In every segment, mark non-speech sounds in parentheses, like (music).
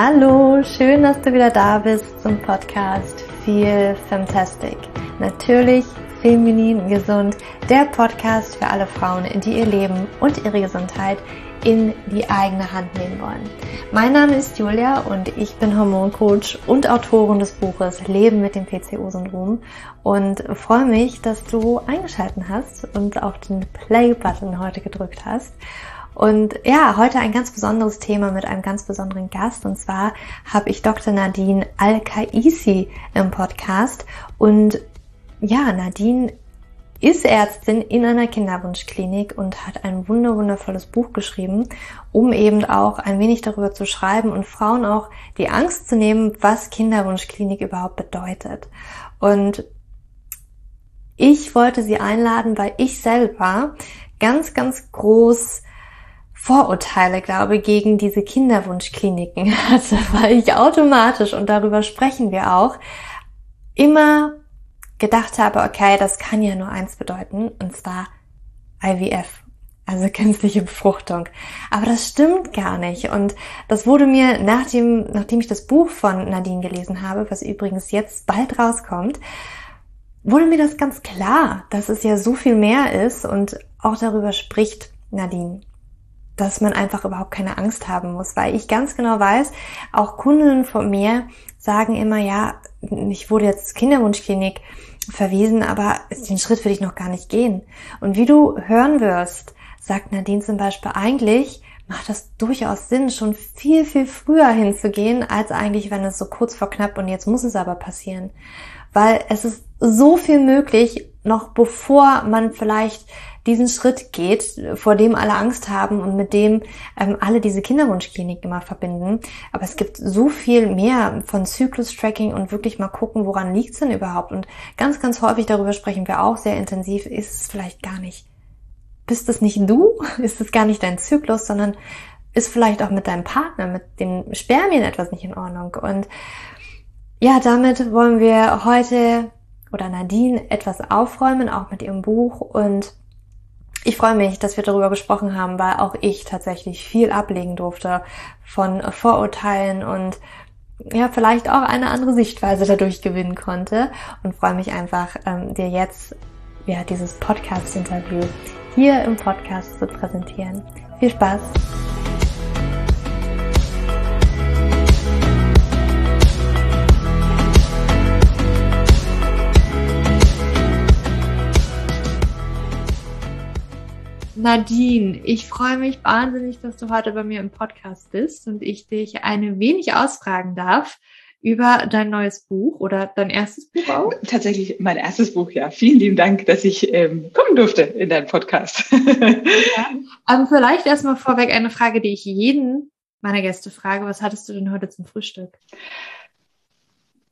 Hallo, schön, dass du wieder da bist zum Podcast Feel Fantastic. Natürlich feminin gesund, der Podcast für alle Frauen, die ihr Leben und ihre Gesundheit in die eigene Hand nehmen wollen. Mein Name ist Julia und ich bin Hormoncoach und Autorin des Buches Leben mit dem PCO-Syndrom und freue mich, dass du eingeschaltet hast und auf den Play-Button heute gedrückt hast. Und ja, heute ein ganz besonderes Thema mit einem ganz besonderen Gast. Und zwar habe ich Dr. Nadine Al-Kaisi im Podcast. Und ja, Nadine ist Ärztin in einer Kinderwunschklinik und hat ein wunder wundervolles Buch geschrieben, um eben auch ein wenig darüber zu schreiben und Frauen auch die Angst zu nehmen, was Kinderwunschklinik überhaupt bedeutet. Und ich wollte sie einladen, weil ich selber ganz, ganz groß Vorurteile, glaube gegen diese Kinderwunschkliniken hatte, (laughs) weil ich automatisch, und darüber sprechen wir auch, immer gedacht habe, okay, das kann ja nur eins bedeuten, und zwar IVF, also (laughs) künstliche Befruchtung. Aber das stimmt gar nicht. Und das wurde mir, nachdem, nachdem ich das Buch von Nadine gelesen habe, was übrigens jetzt bald rauskommt, wurde mir das ganz klar, dass es ja so viel mehr ist und auch darüber spricht Nadine dass man einfach überhaupt keine Angst haben muss, weil ich ganz genau weiß, auch Kunden von mir sagen immer, ja, ich wurde jetzt Kinderwunschklinik verwiesen, aber den Schritt will ich noch gar nicht gehen. Und wie du hören wirst, sagt Nadine zum Beispiel, eigentlich macht das durchaus Sinn, schon viel, viel früher hinzugehen, als eigentlich, wenn es so kurz vor knapp und jetzt muss es aber passieren. Weil es ist so viel möglich, noch bevor man vielleicht diesen Schritt geht, vor dem alle Angst haben und mit dem ähm, alle diese Kinderwunschklinik immer verbinden. Aber es gibt so viel mehr von Zyklus-Tracking und wirklich mal gucken, woran liegt es denn überhaupt. Und ganz, ganz häufig darüber sprechen wir auch sehr intensiv, ist es vielleicht gar nicht. Bist es nicht du? (laughs) Ist es gar nicht dein Zyklus, sondern ist vielleicht auch mit deinem Partner, mit den Spermien etwas nicht in Ordnung. Und ja, damit wollen wir heute oder Nadine etwas aufräumen, auch mit ihrem Buch und ich freue mich, dass wir darüber gesprochen haben, weil auch ich tatsächlich viel ablegen durfte von Vorurteilen und ja, vielleicht auch eine andere Sichtweise dadurch gewinnen konnte und freue mich einfach, ähm, dir jetzt ja, dieses Podcast-Interview hier im Podcast zu präsentieren. Viel Spaß! Nadine, ich freue mich wahnsinnig, dass du heute bei mir im Podcast bist und ich dich eine wenig ausfragen darf über dein neues Buch oder dein erstes Buch auch? Tatsächlich mein erstes Buch, ja. Vielen lieben Dank, dass ich ähm, kommen durfte in deinen Podcast. ja. Aber vielleicht erstmal vorweg eine Frage, die ich jeden meiner Gäste frage. Was hattest du denn heute zum Frühstück?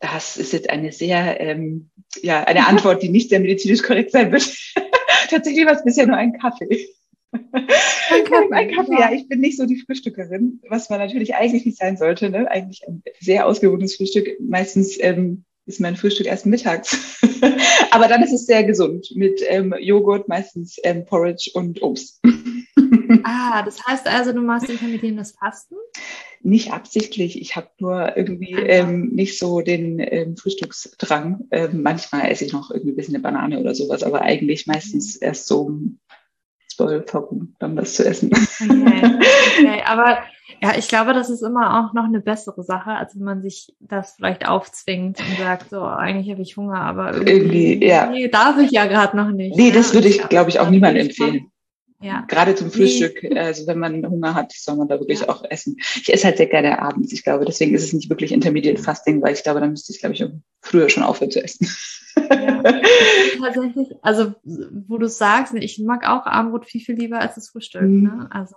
Das ist jetzt eine sehr, ähm, ja, eine Antwort, die nicht sehr medizinisch korrekt sein wird. (laughs) Tatsächlich war es bisher nur ein Kaffee. (laughs) (laughs) Ein Kaffee, ein Kaffee ja. ja. Ich bin nicht so die Frühstückerin, was man natürlich eigentlich nicht sein sollte. Ne? Eigentlich ein sehr ausgewogenes Frühstück. Meistens ähm, ist mein Frühstück erst mittags. Aber dann ist es sehr gesund mit ähm, Joghurt, meistens ähm, Porridge und Obst. ah, das heißt also, du machst intermittierendes Fasten? Nicht absichtlich. Ich habe nur irgendwie ähm, nicht so den ähm, Frühstücksdrang. Ähm, manchmal esse ich noch irgendwie ein bisschen eine Banane oder sowas, aber eigentlich meistens mhm. erst so um zwölf herum dann was zu essen. Okay, okay. aber ja, ich glaube, das ist immer auch noch eine bessere Sache, als wenn man sich das vielleicht aufzwingt und sagt, so, eigentlich habe ich Hunger, aber irgendwie, irgendwie ja. nee, darf ich ja gerade noch nicht. Nee, das würde ich, glaube ich, auch niemandem empfehlen. Ja. Gerade zum Frühstück, also wenn man Hunger hat, soll man da wirklich ja. auch essen. Ich esse halt sehr gerne abends, ich glaube, deswegen ist es nicht wirklich Intermediate Fasting, weil ich glaube, dann müsste ich, glaube ich, früher schon aufhören zu essen. Ja, (laughs) tatsächlich, also wo du sagst, ich mag auch Abendbrot viel, viel lieber als das Frühstück. Mhm. Ne? Also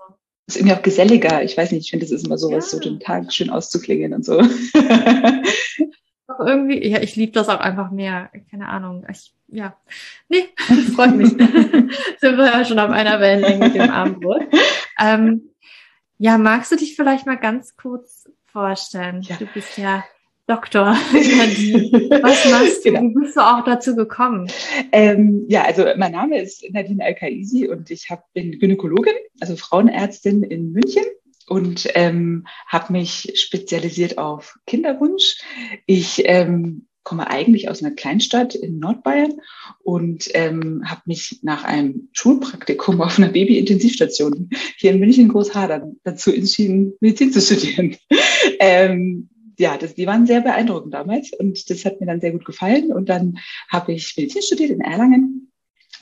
ist irgendwie auch geselliger. Ich weiß nicht, ich finde, das ist immer sowas, ja. so den Tag schön auszuklingen und so. (laughs) Auch irgendwie, ja, ich liebe das auch einfach mehr. Keine Ahnung. Ich, ja, nee, (laughs) freut mich. (laughs) Sind wir ja schon auf einer Wellenlänge mit dem Abendbrot. Ähm, ja, magst du dich vielleicht mal ganz kurz vorstellen? Ja. Du bist ja Doktor. (laughs) Was machst du? Genau. Wie bist du auch dazu gekommen? Ähm, ja, also mein Name ist Nadine Al-Kaisi und ich hab, bin Gynäkologin, also Frauenärztin in München und ähm, habe mich spezialisiert auf Kinderwunsch. Ich ähm, komme eigentlich aus einer Kleinstadt in Nordbayern und ähm, habe mich nach einem Schulpraktikum auf einer Babyintensivstation hier in München Großhadern dazu entschieden, Medizin zu studieren. (laughs) ähm, ja, das, die waren sehr beeindruckend damals und das hat mir dann sehr gut gefallen. Und dann habe ich Medizin studiert in Erlangen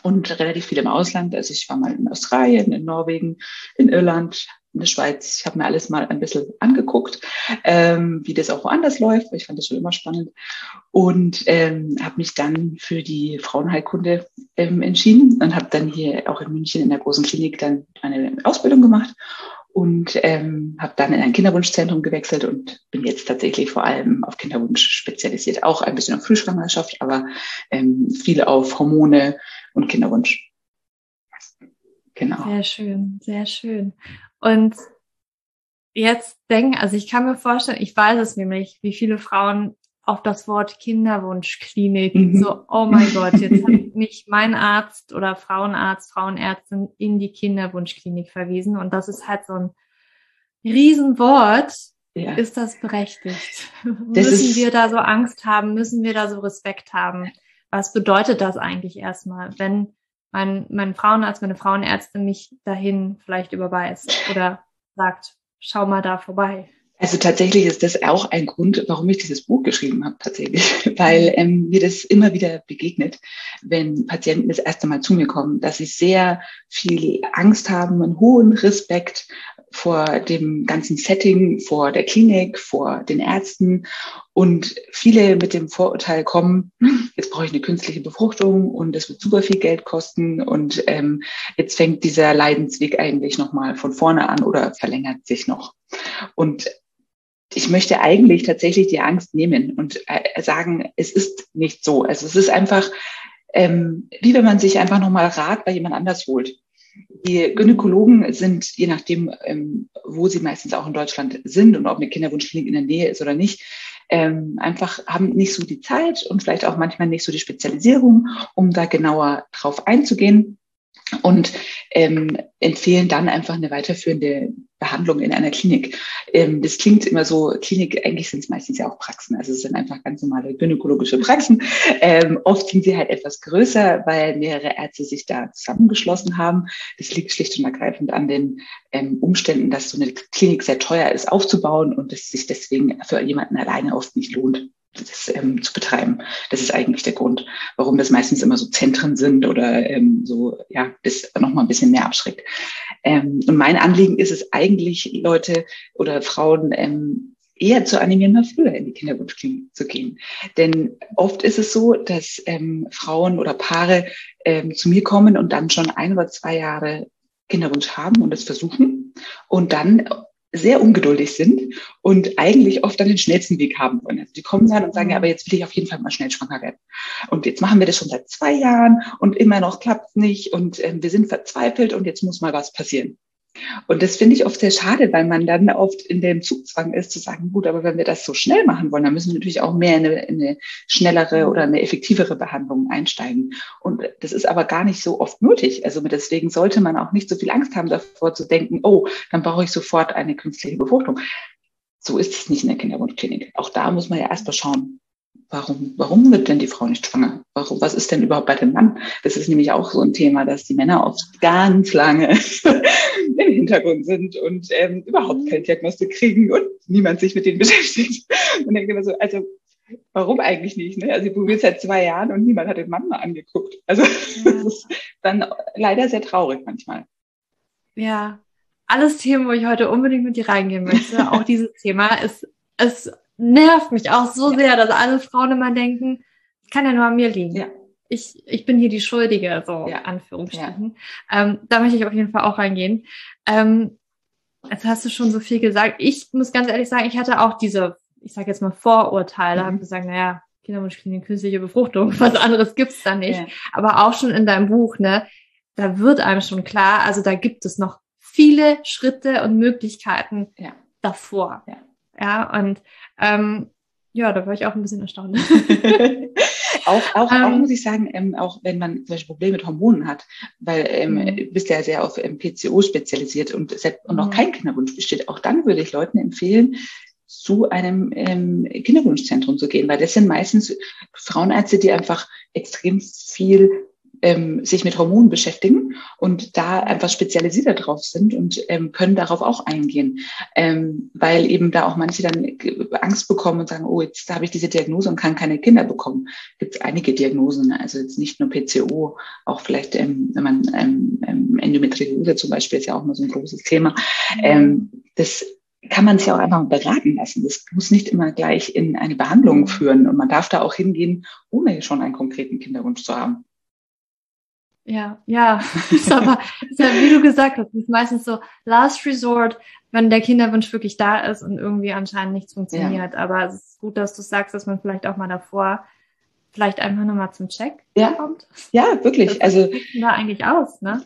und relativ viel im Ausland. Also ich war mal in Australien, in Norwegen, in Irland, in der Schweiz. Ich habe mir alles mal ein bisschen angeguckt, ähm, wie das auch woanders läuft, weil ich fand das schon immer spannend. Und ähm, habe mich dann für die Frauenheilkunde ähm, entschieden und habe dann hier auch in München in der großen Klinik dann eine Ausbildung gemacht und ähm, habe dann in ein Kinderwunschzentrum gewechselt und bin jetzt tatsächlich vor allem auf Kinderwunsch spezialisiert, auch ein bisschen auf Frühschwangerschaft, aber ähm, viel auf Hormone und Kinderwunsch. Genau. Sehr schön, sehr schön. Und jetzt denken, also ich kann mir vorstellen, ich weiß es nämlich, wie viele Frauen auf das Wort Kinderwunschklinik mhm. so, oh mein Gott, jetzt hat mich mein Arzt oder Frauenarzt, Frauenärztin in die Kinderwunschklinik verwiesen. Und das ist halt so ein Riesenwort. Ja. Ist das berechtigt? Das müssen wir da so Angst haben? Müssen wir da so Respekt haben? Was bedeutet das eigentlich erstmal, wenn mein, mein Frauenarzt, meine Frauenärztin mich dahin vielleicht überweist oder sagt, schau mal da vorbei? Also tatsächlich ist das auch ein Grund, warum ich dieses Buch geschrieben habe, tatsächlich, (laughs) weil ähm, mir das immer wieder begegnet, wenn Patienten das erste Mal zu mir kommen, dass sie sehr viel Angst haben, einen hohen Respekt vor dem ganzen Setting, vor der Klinik, vor den Ärzten und viele mit dem Vorurteil kommen, jetzt brauche ich eine künstliche Befruchtung und es wird super viel Geld kosten und ähm, jetzt fängt dieser Leidensweg eigentlich nochmal von vorne an oder verlängert sich noch. Und ich möchte eigentlich tatsächlich die Angst nehmen und äh, sagen, es ist nicht so. Also es ist einfach, ähm, wie wenn man sich einfach nochmal Rat bei jemand anders holt. Die Gynäkologen sind, je nachdem, ähm, wo sie meistens auch in Deutschland sind und ob eine Kinderwunschklinik in der Nähe ist oder nicht, ähm, einfach haben nicht so die Zeit und vielleicht auch manchmal nicht so die Spezialisierung, um da genauer drauf einzugehen und ähm, empfehlen dann einfach eine weiterführende Behandlung in einer Klinik. Ähm, das klingt immer so, Klinik, eigentlich sind es meistens ja auch Praxen, also es sind einfach ganz normale gynäkologische Praxen. Ähm, oft sind sie halt etwas größer, weil mehrere Ärzte sich da zusammengeschlossen haben. Das liegt schlicht und ergreifend an den ähm, Umständen, dass so eine Klinik sehr teuer ist aufzubauen und es sich deswegen für jemanden alleine oft nicht lohnt das ähm, zu betreiben. Das ist eigentlich der Grund, warum das meistens immer so Zentren sind oder ähm, so, ja, das nochmal ein bisschen mehr abschreckt. Ähm, und mein Anliegen ist es eigentlich, Leute oder Frauen ähm, eher zu animieren, mal früher in die Kinderwunschklinik zu gehen. Denn oft ist es so, dass ähm, Frauen oder Paare ähm, zu mir kommen und dann schon ein oder zwei Jahre Kinderwunsch haben und es versuchen und dann sehr ungeduldig sind und eigentlich oft dann den schnellsten Weg haben wollen. Also die kommen dann und sagen, ja, aber jetzt will ich auf jeden Fall mal schnell schwanger werden. Und jetzt machen wir das schon seit zwei Jahren und immer noch klappt es nicht und äh, wir sind verzweifelt und jetzt muss mal was passieren. Und das finde ich oft sehr schade, weil man dann oft in dem Zugzwang ist, zu sagen, gut, aber wenn wir das so schnell machen wollen, dann müssen wir natürlich auch mehr in eine, in eine schnellere oder eine effektivere Behandlung einsteigen. Und das ist aber gar nicht so oft nötig. Also deswegen sollte man auch nicht so viel Angst haben davor zu denken, oh, dann brauche ich sofort eine künstliche Befruchtung. So ist es nicht in der Kinderwunschklinik. Auch da muss man ja erst mal schauen, warum, warum wird denn die Frau nicht schwanger? Warum, was ist denn überhaupt bei dem Mann? Das ist nämlich auch so ein Thema, dass die Männer oft ganz lange (laughs) im Hintergrund sind und ähm, überhaupt mhm. keine Diagnostik kriegen und niemand sich mit denen (laughs) beschäftigt. Und denkt immer so, also warum eigentlich nicht? Ne? Also sie probiert seit zwei Jahren und niemand hat den Mann mal angeguckt. Also (laughs) ja. das ist dann leider sehr traurig manchmal. Ja, alles Themen, wo ich heute unbedingt mit dir reingehen möchte. auch dieses Thema ist, ist nervt mich auch so ja. sehr, dass alle Frauen immer denken, kann ja nur an mir liegen. Ja. Ich, ich bin hier die Schuldige, so ja. Anführungsstrichen. Ja. Ähm, da möchte ich auf jeden Fall auch reingehen. Ähm, jetzt hast du schon so viel gesagt. Ich muss ganz ehrlich sagen, ich hatte auch diese, ich sage jetzt mal Vorurteile, mhm. habe gesagt, naja, Kinderwunschklinik, künstliche Befruchtung, (laughs) was anderes gibt's da nicht. Aber auch schon in deinem Buch, ne, da wird einem schon klar, also da gibt es noch viele Schritte und Möglichkeiten davor. Ja. Ja, und ähm, ja, da war ich auch ein bisschen erstaunt. (laughs) Auch, auch, ähm, auch muss ich sagen, ähm, auch wenn man zum Beispiel Probleme mit Hormonen hat, weil ähm, mhm. du bist ja sehr auf ähm, PCO spezialisiert und, und noch mhm. kein Kinderwunsch besteht, auch dann würde ich Leuten empfehlen, zu einem ähm, Kinderwunschzentrum zu gehen, weil das sind meistens Frauenärzte, die einfach extrem viel ähm, sich mit Hormonen beschäftigen und da einfach spezialisierter drauf sind und ähm, können darauf auch eingehen, ähm, weil eben da auch manche dann Angst bekommen und sagen, oh, jetzt habe ich diese Diagnose und kann keine Kinder bekommen. Gibt es einige Diagnosen, also jetzt nicht nur PCO, auch vielleicht, ähm, wenn man ähm, ähm, Endometriose zum Beispiel ist ja auch mal so ein großes Thema. Ähm, das kann man sich auch einfach beraten lassen. Das muss nicht immer gleich in eine Behandlung führen und man darf da auch hingehen, ohne schon einen konkreten Kinderwunsch zu haben. Ja, ja, (laughs) ist aber, ist ja, wie du gesagt hast, ist meistens so Last Resort, wenn der Kinderwunsch wirklich da ist und irgendwie anscheinend nichts funktioniert. Ja. Aber es ist gut, dass du sagst, dass man vielleicht auch mal davor vielleicht einfach nochmal zum Check ja. kommt. Ja, wirklich. Das also da eigentlich aus, ne?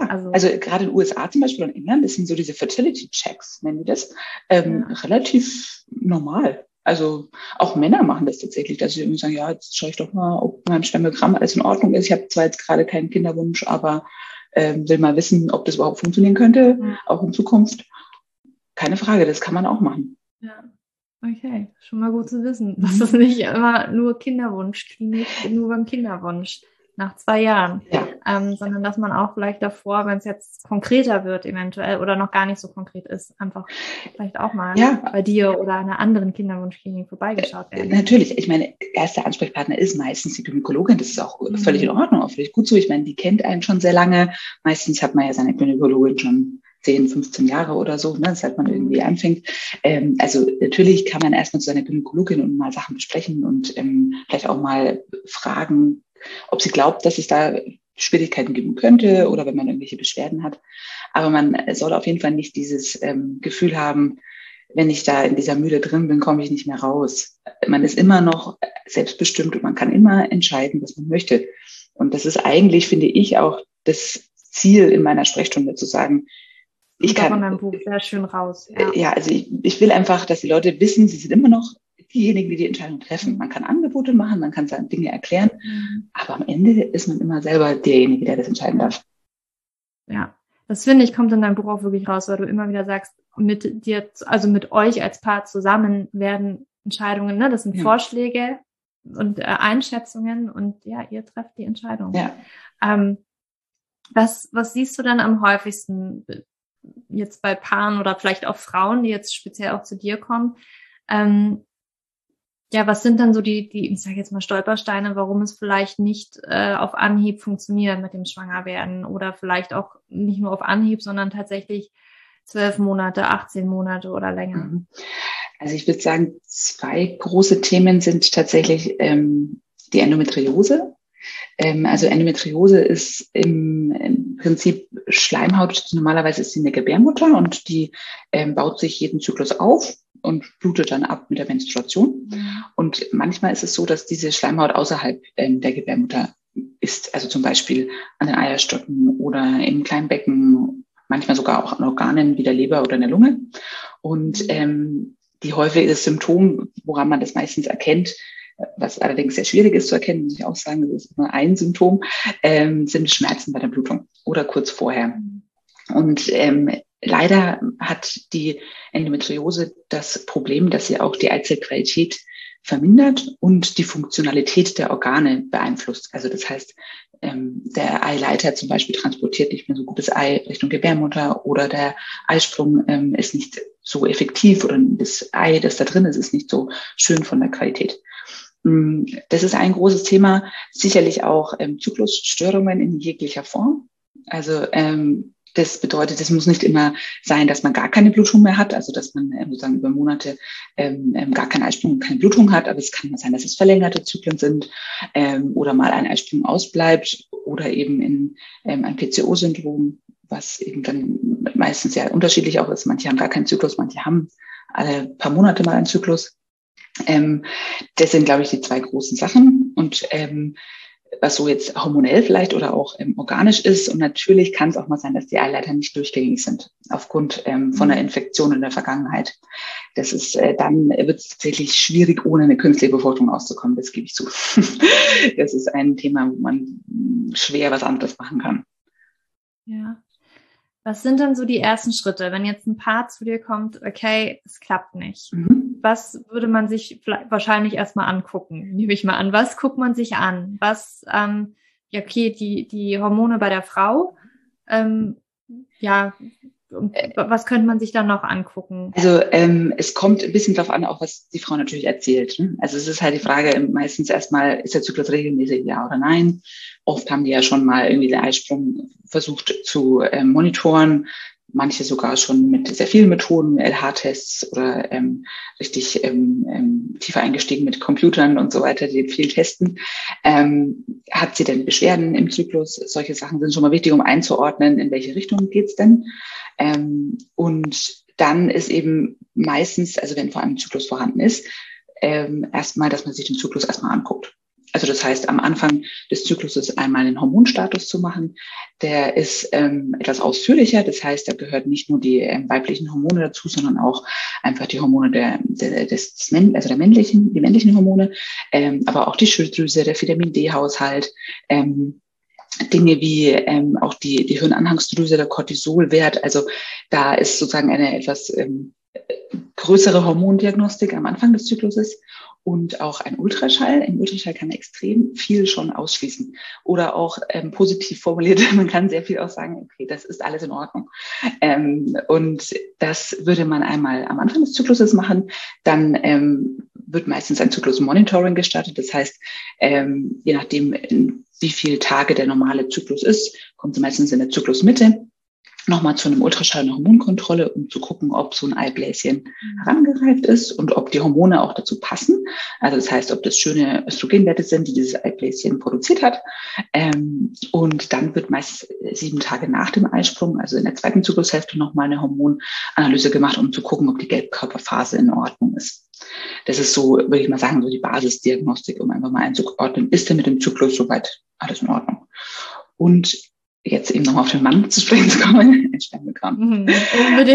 Ja, also, also gerade in den USA zum Beispiel und England, das sind so diese Fertility Checks, nennen die das, ähm, ja. relativ normal. Also auch Männer machen das tatsächlich, dass sie irgendwie sagen, ja, jetzt schaue ich doch mal, ob beim Spermogramm alles in Ordnung ist. Ich habe zwar jetzt gerade keinen Kinderwunsch, aber ähm, will mal wissen, ob das überhaupt funktionieren könnte, ja. auch in Zukunft. Keine Frage, das kann man auch machen. Ja. Okay, schon mal gut zu wissen, (laughs) dass das nicht immer nur Kinderwunschklinik, nur beim Kinderwunsch nach zwei Jahren, ja. ähm, sondern dass man auch vielleicht davor, wenn es jetzt konkreter wird eventuell oder noch gar nicht so konkret ist, einfach vielleicht auch mal ja. bei dir oder einer anderen Kinderwunschklinik vorbeigeschaut werden. Natürlich, ich meine, erster Ansprechpartner ist meistens die Gynäkologin, das ist auch mhm. völlig in Ordnung, auch völlig gut so. Ich meine, die kennt einen schon sehr lange. Meistens hat man ja seine Gynäkologin schon 10, 15 Jahre oder so, ne, seit man irgendwie anfängt. Ähm, also natürlich kann man erstmal zu seiner Gynäkologin und mal Sachen besprechen und ähm, vielleicht auch mal fragen, ob sie glaubt, dass es da Schwierigkeiten geben könnte oder wenn man irgendwelche Beschwerden hat. Aber man soll auf jeden Fall nicht dieses ähm, Gefühl haben, wenn ich da in dieser Mühle drin bin, komme ich nicht mehr raus. Man ist immer noch selbstbestimmt und man kann immer entscheiden, was man möchte. Und das ist eigentlich, finde ich, auch das Ziel in meiner Sprechstunde zu sagen, ich kann. Sehr schön raus. Ja, ja also ich, ich will einfach, dass die Leute wissen, sie sind immer noch diejenigen, die die Entscheidung treffen. Man kann Angebote machen, man kann seine Dinge erklären, mhm. aber am Ende ist man immer selber derjenige, der das entscheiden darf. Ja, das finde ich, kommt in deinem Buch auch wirklich raus, weil du immer wieder sagst, mit dir, also mit euch als Paar zusammen werden Entscheidungen, ne? Das sind ja. Vorschläge und äh, Einschätzungen und ja, ihr trefft die Entscheidung. Ja. Ähm, was, was siehst du dann am häufigsten jetzt bei Paaren oder vielleicht auch Frauen, die jetzt speziell auch zu dir kommen? Ähm, ja, was sind dann so die, die, ich sage jetzt mal Stolpersteine, warum es vielleicht nicht äh, auf Anhieb funktioniert mit dem Schwangerwerden oder vielleicht auch nicht nur auf Anhieb, sondern tatsächlich zwölf Monate, 18 Monate oder länger? Mhm. Also ich würde sagen, zwei große Themen sind tatsächlich ähm, die Endometriose. Ähm, also Endometriose ist im, im, Prinzip Schleimhaut, normalerweise ist sie eine Gebärmutter und die ähm, baut sich jeden Zyklus auf und blutet dann ab mit der Menstruation. Mhm. Und manchmal ist es so, dass diese Schleimhaut außerhalb ähm, der Gebärmutter ist, also zum Beispiel an den Eierstöcken oder im kleinen Becken, manchmal sogar auch an Organen wie der Leber oder der Lunge. Und ähm, die häufiges Symptom, woran man das meistens erkennt, was allerdings sehr schwierig ist zu erkennen, muss ich auch sagen, das ist nur ein Symptom, ähm, sind Schmerzen bei der Blutung oder kurz vorher. Mhm. Und ähm, Leider hat die Endometriose das Problem, dass sie auch die Eizellqualität vermindert und die Funktionalität der Organe beeinflusst. Also das heißt, ähm, der Eileiter zum Beispiel transportiert nicht mehr so gutes Ei Richtung Gebärmutter oder der Eisprung ähm, ist nicht so effektiv oder das Ei, das da drin ist, ist nicht so schön von der Qualität. Mm, das ist ein großes Thema. Sicherlich auch ähm, Zyklusstörungen in jeglicher Form. Also das bedeutet, es muss nicht immer sein, dass man gar keine Blutung mehr hat, also dass man ähm, sozusagen über Monate ähm, ähm, gar keinen Eisprung und keine Blutung hat, aber es kann sein, dass es verlängerte Zyklen sind ähm, oder mal ein Eisprung ausbleibt oder eben in ähm, ein PCO-Syndrom, was eben dann meistens sehr unterschiedlich auch ist. Manche haben gar keinen Zyklus, manche haben alle paar Monate mal einen Zyklus. Ähm, das sind, glaube ich, die zwei großen Sachen. Und ähm, was so jetzt hormonell vielleicht oder auch ähm, organisch ist. Und natürlich kann es auch mal sein, dass die Eileiter nicht durchgängig sind aufgrund ähm, von einer mhm. Infektion in der Vergangenheit. Das ist äh, dann wird es tatsächlich schwierig, ohne eine künstliche Befruchtung auszukommen. Das gebe ich zu. (laughs) das ist ein Thema, wo man schwer was anderes machen kann. Ja. Was sind dann so die ersten Schritte, wenn jetzt ein Paar zu dir kommt, okay, es klappt nicht? Mhm. Was würde man sich wahrscheinlich erstmal angucken? Nehme ich mal an. Was guckt man sich an? Was, ähm, ja, okay, die, die Hormone bei der Frau, ähm, ja, was könnte man sich dann noch angucken? Also ähm, es kommt ein bisschen darauf an, auch was die Frau natürlich erzählt. Ne? Also es ist halt die Frage meistens erstmal, ist der Zyklus regelmäßig, ja oder nein? Oft haben die ja schon mal irgendwie den Eisprung versucht zu ähm, monitoren, manche sogar schon mit sehr vielen Methoden, LH-Tests oder ähm, richtig ähm, ähm, tiefer eingestiegen mit Computern und so weiter, die viel testen. Ähm, hat sie denn Beschwerden im Zyklus? Solche Sachen sind schon mal wichtig, um einzuordnen, in welche Richtung geht's denn. Ähm, und dann ist eben meistens, also wenn vor allem Zyklus vorhanden ist, ähm, erstmal, dass man sich den Zyklus erstmal anguckt. Also das heißt, am Anfang des Zykluses einmal den Hormonstatus zu machen. Der ist ähm, etwas ausführlicher. Das heißt, da gehört nicht nur die ähm, weiblichen Hormone dazu, sondern auch einfach die Hormone der, der, des, also der männlichen, die männlichen Hormone, ähm, aber auch die Schilddrüse, der Vitamin D-Haushalt, ähm, Dinge wie ähm, auch die, die Hirnanhangsdrüse, der Cortisolwert. Also da ist sozusagen eine etwas ähm, größere Hormondiagnostik am Anfang des Zykluses und auch ein Ultraschall. Ein Ultraschall kann extrem viel schon ausschließen oder auch ähm, positiv formuliert. (laughs) Man kann sehr viel auch sagen, okay, das ist alles in Ordnung. Ähm, und das würde man einmal am Anfang des Zykluses machen. Dann ähm, wird meistens ein Zyklus-Monitoring gestartet. Das heißt, ähm, je nachdem, wie viele Tage der normale Zyklus ist, kommt meistens in der Zyklusmitte nochmal zu einem Ultraschall eine Hormonkontrolle, um zu gucken, ob so ein Eibläschen herangereift ist und ob die Hormone auch dazu passen. Also das heißt, ob das schöne Östrogenwerte sind, die dieses Eibläschen produziert hat. Ähm, und dann wird meist sieben Tage nach dem Eisprung, also in der zweiten Zyklushälfte, nochmal eine Hormonanalyse gemacht, um zu gucken, ob die Gelbkörperphase in Ordnung ist. Das ist so, würde ich mal sagen, so die Basisdiagnostik, um einfach mal einzuordnen, ist denn mit dem Zyklus soweit alles in Ordnung? Und jetzt eben nochmal auf den Mann zu sprechen zu kommen, (laughs) Spermiogramm. Mhm,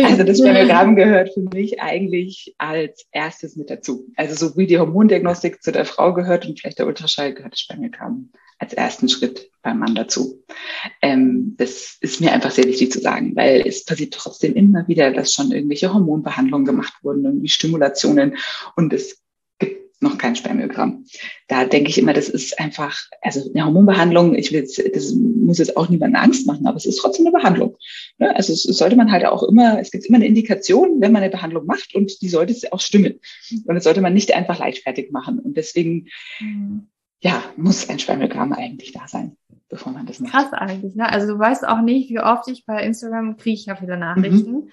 also das Spermiogramm gehört für mich eigentlich als erstes mit dazu. Also so wie die Hormondiagnostik zu der Frau gehört und vielleicht der Ultraschall gehört das Spermiogramm als ersten Schritt beim Mann dazu. Ähm, das ist mir einfach sehr wichtig zu sagen, weil es passiert trotzdem immer wieder, dass schon irgendwelche Hormonbehandlungen gemacht wurden, irgendwie Stimulationen und es noch kein Spermiogramm. Da denke ich immer, das ist einfach, also eine Hormonbehandlung, ich will jetzt, das muss jetzt auch niemandem Angst machen, aber es ist trotzdem eine Behandlung. Ne? Also es sollte man halt auch immer, es gibt immer eine Indikation, wenn man eine Behandlung macht und die sollte auch stimmen. Und das sollte man nicht einfach leichtfertig machen. Und deswegen, mhm. ja, muss ein Spermiogramm eigentlich da sein bevor man das macht. Krass eigentlich, ne? Also du weißt auch nicht, wie oft ich bei Instagram kriege ich ja viele Nachrichten. Mhm.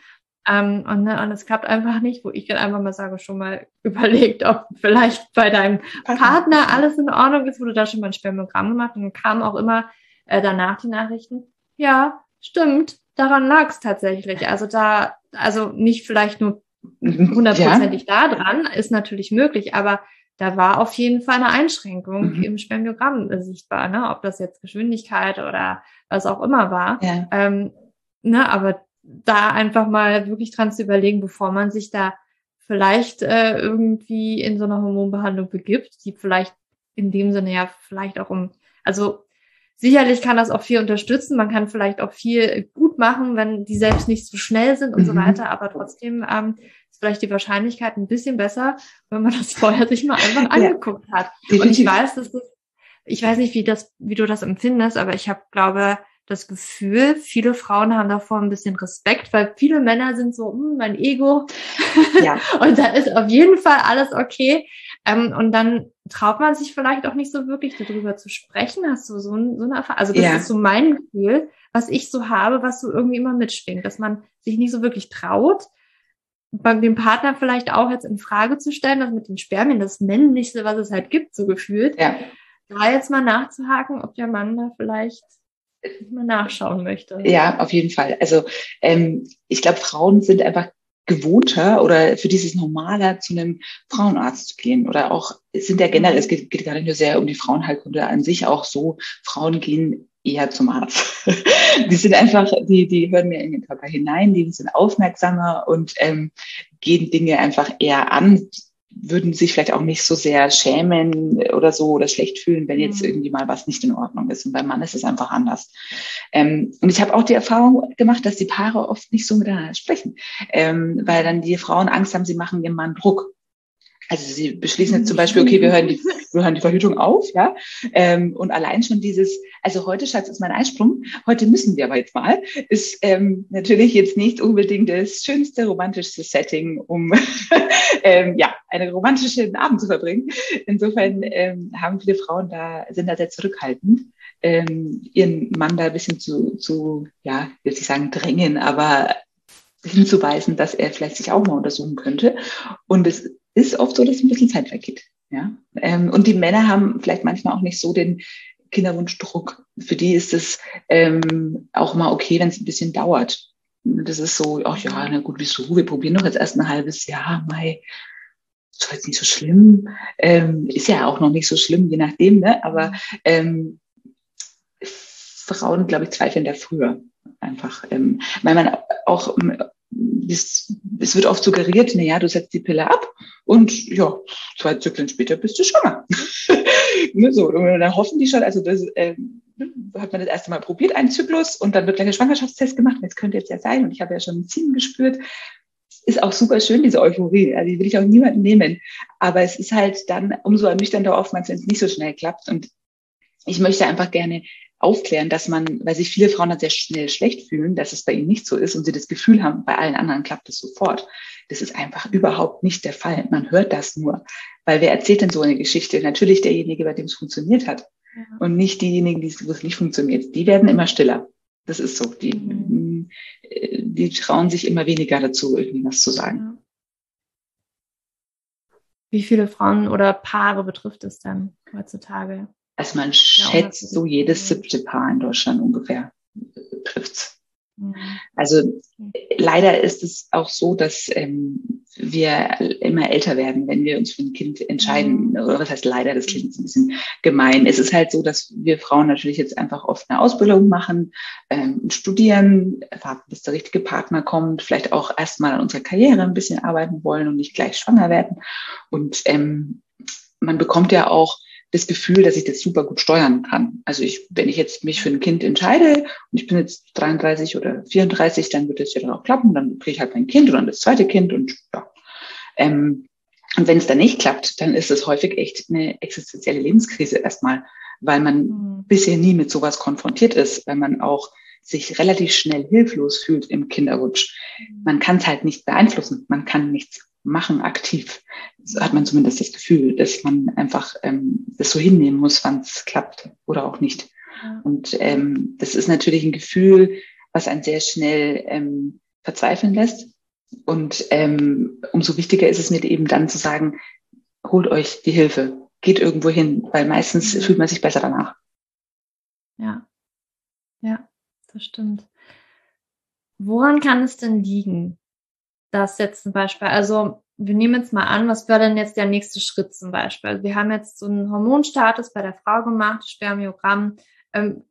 Ähm, und, ne, und es klappt einfach nicht, wo ich dann einfach mal sage, schon mal (laughs) überlegt, ob vielleicht bei deinem Partner alles in Ordnung ist, wurde da schon mal ein Spermogramm gemacht und dann kamen auch immer äh, danach die Nachrichten, ja, stimmt, daran lag es tatsächlich. Also da, also nicht vielleicht nur mhm. hundertprozentig ja. da dran, ist natürlich möglich, aber da war auf jeden Fall eine Einschränkung mhm. im Spermiogramm sichtbar, ne? ob das jetzt Geschwindigkeit oder was auch immer war. Ja. Ähm, ne? Aber da einfach mal wirklich dran zu überlegen, bevor man sich da vielleicht äh, irgendwie in so eine Hormonbehandlung begibt, die vielleicht in dem Sinne ja vielleicht auch um, also sicherlich kann das auch viel unterstützen, man kann vielleicht auch viel gut machen, wenn die selbst nicht so schnell sind und mhm. so weiter, aber trotzdem ähm, ist vielleicht die Wahrscheinlichkeit ein bisschen besser, wenn man das (laughs) vorher sich mal einfach angeguckt ja. hat. Und ich weiß, dass das, ich weiß nicht, wie das, wie du das empfindest, aber ich habe, glaube, das Gefühl, viele Frauen haben davor ein bisschen Respekt, weil viele Männer sind so, hm, mein Ego. Ja. (laughs) und da ist auf jeden Fall alles okay. Ähm, und dann traut man sich vielleicht auch nicht so wirklich darüber zu sprechen. Hast du so, ein, so eine Erfahrung? Also das ja. ist so mein Gefühl, was ich so habe, was so irgendwie immer mitschwingt, dass man sich nicht so wirklich traut, beim dem Partner vielleicht auch jetzt in Frage zu stellen, dass mit den Spermien das Männlichste, was es halt gibt, so gefühlt. Ja. Da jetzt mal nachzuhaken, ob der Mann da vielleicht mal nachschauen möchte. Ja, auf jeden Fall. Also ähm, ich glaube, Frauen sind einfach gewohnter oder für dieses normaler zu einem Frauenarzt zu gehen oder auch sind ja generell es geht, geht gar nicht nur sehr um die Frauenheilkunde an sich auch so Frauen gehen eher zum Arzt. (laughs) die sind einfach, die, die hören mir in den Körper hinein, die sind aufmerksamer und ähm, gehen Dinge einfach eher an, würden sich vielleicht auch nicht so sehr schämen oder so oder schlecht fühlen, wenn jetzt mhm. irgendwie mal was nicht in Ordnung ist. Und beim Mann ist es einfach anders. Ähm, und ich habe auch die Erfahrung gemacht, dass die Paare oft nicht so miteinander sprechen, ähm, weil dann die Frauen Angst haben, sie machen ihrem Mann Druck. Also sie beschließen jetzt zum Beispiel, okay, wir hören die, wir hören die Verhütung auf, ja. Ähm, und allein schon dieses, also heute, Schatz, ist mein Einsprung, heute müssen wir aber jetzt mal, ist ähm, natürlich jetzt nicht unbedingt das schönste, romantischste Setting, um (laughs) ähm, ja, einen romantischen Abend zu verbringen. Insofern ähm, haben viele Frauen da, sind da sehr zurückhaltend, ähm, ihren Mann da ein bisschen zu, zu ja, will ich sagen, drängen, aber hinzuweisen, dass er vielleicht sich auch mal untersuchen könnte. Und es ist oft so, dass ein bisschen Zeit vergeht. Ja? Ähm, und die Männer haben vielleicht manchmal auch nicht so den Kinderwunschdruck. Für die ist es ähm, auch mal okay, wenn es ein bisschen dauert. Das ist so, ach ja, na gut, wieso? Wir probieren doch jetzt erst ein halbes Jahr, Mai. Ist jetzt nicht so schlimm. Ähm, ist ja auch noch nicht so schlimm, je nachdem, ne? Aber ähm, Frauen, glaube ich, zweifeln da früher einfach. Ähm, weil man auch es, es wird oft suggeriert, na ja, du setzt die Pille ab und ja, zwei Zyklen später bist du schwanger. (laughs) ne, so, und dann hoffen die schon, also das äh, hat man das erste Mal probiert, einen Zyklus, und dann wird gleich ein Schwangerschaftstest gemacht. Das könnte jetzt ja sein, und ich habe ja schon ein Ziehen gespürt. Ist auch super schön, diese Euphorie. Also die will ich auch niemanden nehmen. Aber es ist halt dann umso ernüchternder oftmals, wenn es nicht so schnell klappt. Und ich möchte einfach gerne aufklären, dass man, weil sich viele Frauen dann sehr schnell schlecht fühlen, dass es bei ihnen nicht so ist und sie das Gefühl haben, bei allen anderen klappt es sofort. Das ist einfach überhaupt nicht der Fall. Man hört das nur. Weil wer erzählt denn so eine Geschichte? Natürlich derjenige, bei dem es funktioniert hat. Ja. Und nicht diejenigen, wo es nicht funktioniert. Die werden immer stiller. Das ist so. Die, mhm. die trauen sich immer weniger dazu, irgendwie was zu sagen. Ja. Wie viele Frauen oder Paare betrifft es dann heutzutage? Also man schätzt so jedes siebte Paar in Deutschland ungefähr trifft's. Mhm. Also leider ist es auch so, dass ähm, wir immer älter werden, wenn wir uns für ein Kind entscheiden. Mhm. Oder was heißt leider, das klingt ein bisschen gemein. Es ist halt so, dass wir Frauen natürlich jetzt einfach oft eine Ausbildung machen, ähm, studieren, warten, bis der richtige Partner kommt, vielleicht auch erstmal an unserer Karriere ein bisschen arbeiten wollen und nicht gleich schwanger werden. Und ähm, man bekommt ja auch das Gefühl, dass ich das super gut steuern kann. Also ich, wenn ich jetzt mich für ein Kind entscheide und ich bin jetzt 33 oder 34, dann wird es ja dann auch klappen. Dann kriege ich halt mein Kind und dann das zweite Kind und ja. Ähm, und wenn es dann nicht klappt, dann ist es häufig echt eine existenzielle Lebenskrise erstmal, weil man mhm. bisher nie mit sowas konfrontiert ist, weil man auch sich relativ schnell hilflos fühlt im Kinderwunsch. Mhm. Man kann es halt nicht beeinflussen, man kann nichts machen aktiv. So hat man zumindest das Gefühl, dass man einfach ähm, das so hinnehmen muss, wann es klappt oder auch nicht. Und ähm, das ist natürlich ein Gefühl, was einen sehr schnell ähm, verzweifeln lässt. Und ähm, umso wichtiger ist es mir eben dann zu sagen, holt euch die Hilfe, geht irgendwo hin, weil meistens mhm. fühlt man sich besser danach. Ja, ja, das stimmt. Woran kann es denn liegen, dass jetzt zum Beispiel, also wir nehmen jetzt mal an, was wäre denn jetzt der nächste Schritt zum Beispiel? Also wir haben jetzt so einen Hormonstatus bei der Frau gemacht, Spermiogramm. Ähm,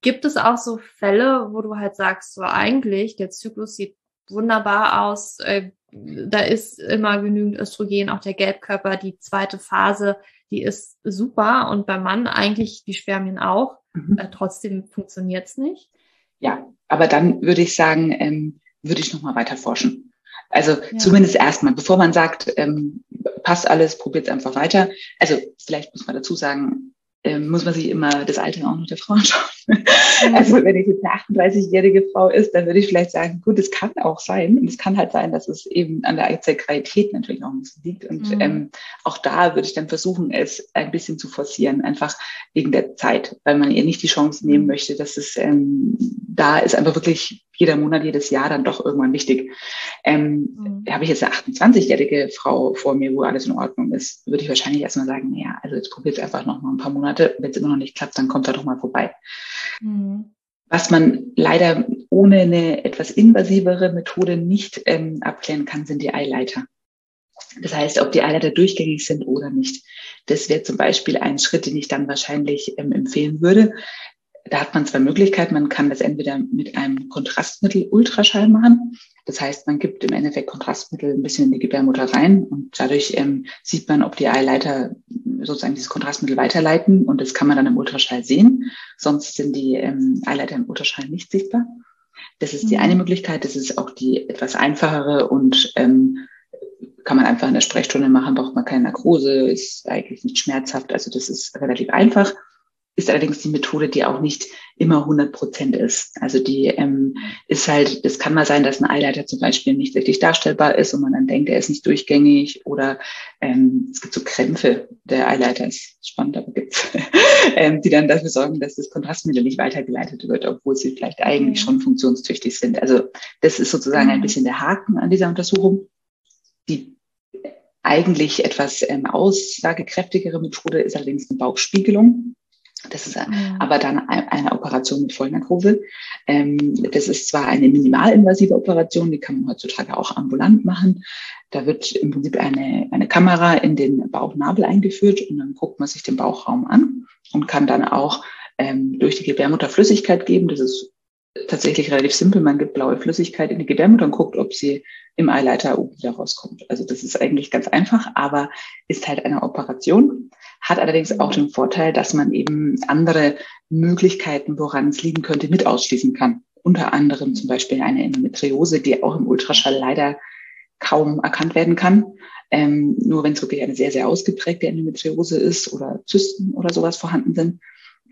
gibt es auch so Fälle, wo du halt sagst, so eigentlich, der Zyklus sieht wunderbar aus, äh, da ist immer genügend Östrogen, auch der Gelbkörper, die zweite Phase, die ist super und beim Mann eigentlich die Spermien auch. Mhm. Äh, trotzdem funktioniert es nicht. Ja, aber dann würde ich sagen, ähm, würde ich nochmal weiter forschen. Also ja. zumindest erstmal, bevor man sagt, ähm, passt alles, probiert es einfach weiter. Also vielleicht muss man dazu sagen, ähm, muss man sich immer das Alter auch noch der Frau (laughs) anschauen. Also wenn ich jetzt eine 38-jährige Frau ist, dann würde ich vielleicht sagen, gut, es kann auch sein. Und es kann halt sein, dass es eben an der Qualität natürlich auch ein bisschen liegt. Und mhm. ähm, auch da würde ich dann versuchen, es ein bisschen zu forcieren, einfach wegen der Zeit, weil man ihr nicht die Chance nehmen mhm. möchte, dass es ähm, da ist einfach wirklich jeder Monat, jedes Jahr dann doch irgendwann wichtig. Ähm, mhm. Habe ich jetzt eine 28-jährige Frau vor mir, wo alles in Ordnung ist, würde ich wahrscheinlich erstmal sagen, naja, also jetzt probiert es einfach noch mal ein paar Monate. Wenn es immer noch nicht klappt, dann kommt er doch mal vorbei. Mhm. Was man leider ohne eine etwas invasivere Methode nicht ähm, abklären kann, sind die Eileiter. Das heißt, ob die Eileiter durchgängig sind oder nicht. Das wäre zum Beispiel ein Schritt, den ich dann wahrscheinlich ähm, empfehlen würde. Da hat man zwei Möglichkeiten. Man kann das entweder mit einem Kontrastmittel Ultraschall machen. Das heißt, man gibt im Endeffekt Kontrastmittel ein bisschen in die Gebärmutter rein und dadurch ähm, sieht man, ob die Eileiter sozusagen dieses Kontrastmittel weiterleiten und das kann man dann im Ultraschall sehen. Sonst sind die ähm, Eileiter im Ultraschall nicht sichtbar. Das ist die mhm. eine Möglichkeit. Das ist auch die etwas einfachere und ähm, kann man einfach in der Sprechstunde machen, braucht man keine Narkose, ist eigentlich nicht schmerzhaft. Also das ist relativ einfach ist allerdings die Methode, die auch nicht immer 100 Prozent ist. Also die ähm, ist halt, es kann mal sein, dass ein Eileiter zum Beispiel nicht wirklich darstellbar ist und man dann denkt, er ist nicht durchgängig oder ähm, es gibt so Krämpfe. Der Eileiter ist spannend, aber gibt's, (laughs) ähm, die dann dafür sorgen, dass das Kontrastmittel nicht weitergeleitet wird, obwohl sie vielleicht eigentlich schon funktionstüchtig sind. Also das ist sozusagen ein bisschen der Haken an dieser Untersuchung. Die eigentlich etwas ähm, aussagekräftigere Methode ist allerdings eine Bauchspiegelung. Das ist mhm. aber dann eine Operation mit Vollnarkose. Ähm, das ist zwar eine minimalinvasive Operation, die kann man heutzutage auch ambulant machen. Da wird im Prinzip eine, eine Kamera in den Bauchnabel eingeführt und dann guckt man sich den Bauchraum an und kann dann auch ähm, durch die Gebärmutter Flüssigkeit geben. Das ist tatsächlich relativ simpel. Man gibt blaue Flüssigkeit in die Gebärmutter und guckt, ob sie im Eileiter oben wieder rauskommt. Also das ist eigentlich ganz einfach, aber ist halt eine Operation, hat allerdings auch den Vorteil, dass man eben andere Möglichkeiten, woran es liegen könnte, mit ausschließen kann. Unter anderem zum Beispiel eine Endometriose, die auch im Ultraschall leider kaum erkannt werden kann. Ähm, nur wenn es wirklich eine sehr, sehr ausgeprägte Endometriose ist oder Zysten oder sowas vorhanden sind.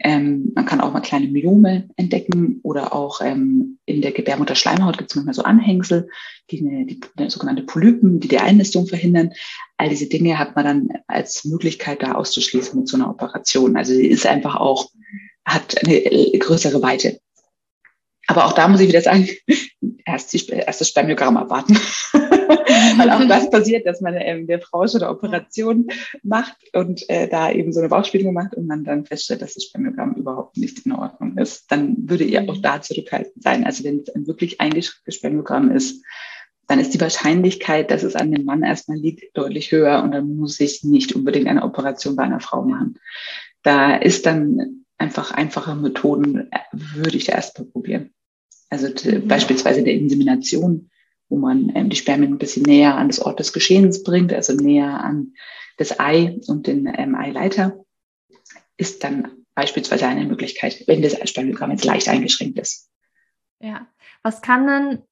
Ähm, man kann auch mal kleine Myome entdecken oder auch ähm, in der Gebärmutterschleimhaut gibt es manchmal so Anhängsel, die, eine, die eine sogenannte Polypen, die die Einnistung verhindern. All diese Dinge hat man dann als Möglichkeit da auszuschließen mit so einer Operation. Also sie ist einfach auch, hat eine größere Weite. Aber auch da muss ich wieder sagen, erst, die, erst das Spermiogramm abwarten. (laughs) (laughs) Weil auch (laughs) das passiert, dass man ähm, der Frau schon eine Operation macht und äh, da eben so eine Bauchspiegelung macht und man dann feststellt, dass das Spermiogramm überhaupt nicht in Ordnung ist. Dann würde ihr auch da zurückhaltend sein. Also wenn es ein wirklich eingeschränktes Spermiogramm ist, dann ist die Wahrscheinlichkeit, dass es an dem Mann erstmal liegt, deutlich höher und dann muss ich nicht unbedingt eine Operation bei einer Frau machen. Da ist dann einfach einfache Methoden, äh, würde ich da erstmal probieren. Also mhm. beispielsweise der Insemination, wo man ähm, die Spermien ein bisschen näher an das Ort des Geschehens bringt, also näher an das Ei und den ähm, Eileiter, ist dann beispielsweise eine Möglichkeit, wenn das Spermiogramm jetzt leicht eingeschränkt ist. Ja, was kann denn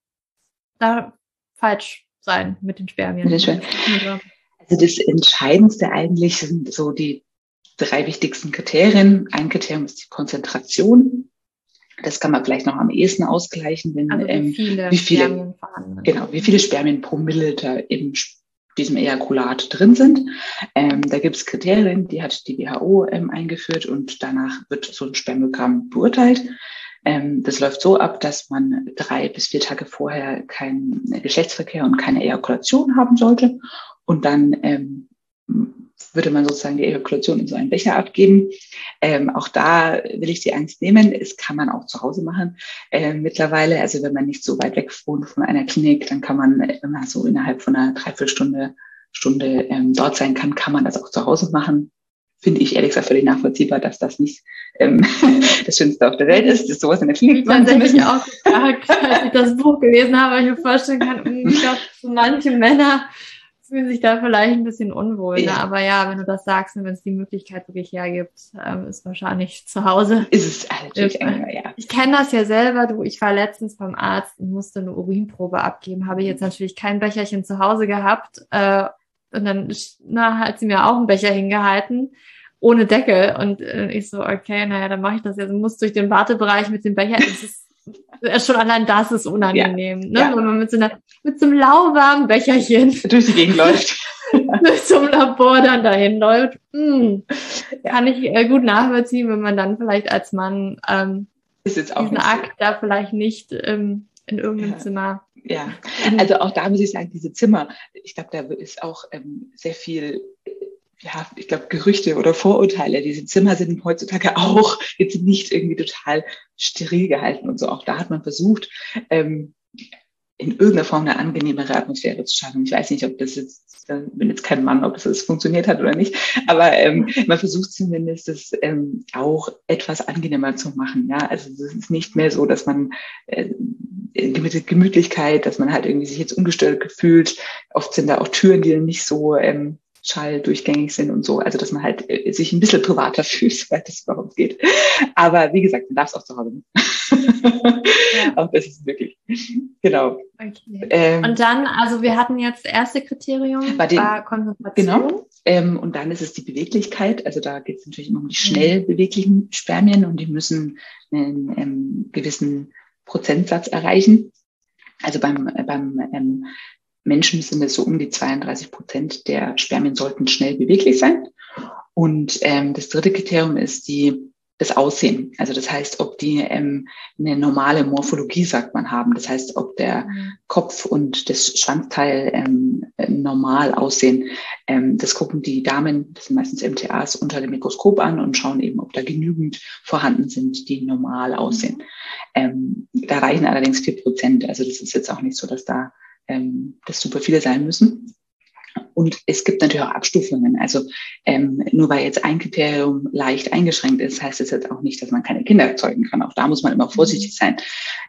da falsch sein mit den Spermien? Mit den Spermien. Also das Entscheidendste eigentlich sind so die drei wichtigsten Kriterien. Ein Kriterium ist die Konzentration. Das kann man vielleicht noch am ehesten ausgleichen, wenn also wie ähm, viele, wie viele Genau, wie viele Spermien pro Milliliter in diesem Ejakulat drin sind. Ähm, da gibt es Kriterien, die hat die WHO ähm, eingeführt und danach wird so ein Spermiogramm beurteilt. Ähm, das läuft so ab, dass man drei bis vier Tage vorher keinen Geschlechtsverkehr und keine Ejakulation haben sollte. Und dann ähm, würde man sozusagen die Ejakulation in so einen Becher abgeben. Ähm, auch da will ich die Angst nehmen. Es kann man auch zu Hause machen äh, mittlerweile. Also wenn man nicht so weit weg wohnt von einer Klinik, dann kann man, wenn man so innerhalb von einer Dreiviertelstunde Stunde ähm, dort sein kann, kann man das auch zu Hause machen. Finde ich ehrlich gesagt völlig nachvollziehbar, dass das nicht ähm, (laughs) das Schönste auf der Welt ist, das sowas in der Klinik machen zu müssen. auch gefragt, als ich das Buch gelesen habe, ich mir vorstellen kann, (laughs) ich glaube, manche Männer fühlen sich da vielleicht ein bisschen unwohl. Ne? Ja. Ne? Aber ja, wenn du das sagst und wenn es die Möglichkeit wirklich hergibt, ähm, ist wahrscheinlich (laughs) zu Hause. Ist es natürlich enger, ja. Ich kenne das ja selber. Du, ich war letztens beim Arzt und musste eine Urinprobe abgeben. Habe jetzt natürlich kein Becherchen zu Hause gehabt. Äh, und dann na, hat sie mir auch einen Becher hingehalten ohne Deckel. Und äh, ich so, okay, naja, dann mache ich das jetzt. Ich muss durch den Wartebereich mit dem Becher. Es ist schon allein das ist unangenehm, ja, ne? Ja. wenn man mit so, einer, mit so einem lauwarmen Becherchen (laughs) durch die Gegend läuft. (laughs) bis zum Labor dann dahin läuft. Hm. Ja. Kann ich äh, gut nachvollziehen, wenn man dann vielleicht als Mann ähm, ist jetzt auch diesen Akt so. da vielleicht nicht ähm, in irgendeinem. Zimmer. Ja, also auch da muss ich sagen, diese Zimmer, ich glaube, da ist auch ähm, sehr viel ja, ich glaube, Gerüchte oder Vorurteile. Diese Zimmer sind heutzutage auch jetzt nicht irgendwie total steril gehalten und so. Auch da hat man versucht, ähm, in irgendeiner Form eine angenehmere Atmosphäre zu schaffen. Ich weiß nicht, ob das jetzt, bin jetzt kein Mann, ob das funktioniert hat oder nicht, aber ähm, man versucht zumindest, es ähm, auch etwas angenehmer zu machen. Ja, also es ist nicht mehr so, dass man äh, mit Gemütlichkeit, dass man halt irgendwie sich jetzt ungestört fühlt. Oft sind da auch Türen, die nicht so ähm, Schall durchgängig sind und so. Also dass man halt äh, sich ein bisschen privater (laughs) fühlt, soweit das überhaupt geht. Aber wie gesagt, man darf es auch zu Hause machen. ja. (laughs) Auch das ist wirklich. Genau. Okay. Ähm, und dann, also wir hatten jetzt das erste Kriterium, bei den, war Konzentration. Genau. Ähm, und dann ist es die Beweglichkeit. Also da geht es natürlich immer um die schnell mhm. beweglichen Spermien und die müssen einen, einen ähm, gewissen Prozentsatz erreichen. Also beim, beim ähm, Menschen sind es so um die 32 Prozent der Spermien sollten schnell beweglich sein. Und ähm, das dritte Kriterium ist die das Aussehen. Also das heißt, ob die ähm, eine normale Morphologie, sagt man, haben. Das heißt, ob der mhm. Kopf und das Schwanzteil ähm, normal aussehen. Ähm, das gucken die Damen, das sind meistens MTAs, unter dem Mikroskop an und schauen eben, ob da genügend vorhanden sind, die normal aussehen. Mhm. Ähm, da reichen allerdings vier Prozent. Also das ist jetzt auch nicht so, dass da ähm, das super viele sein müssen. Und es gibt natürlich auch Abstufungen. Also ähm, nur weil jetzt ein Kriterium leicht eingeschränkt ist, heißt es jetzt auch nicht, dass man keine Kinder erzeugen kann. Auch da muss man immer vorsichtig mhm. sein.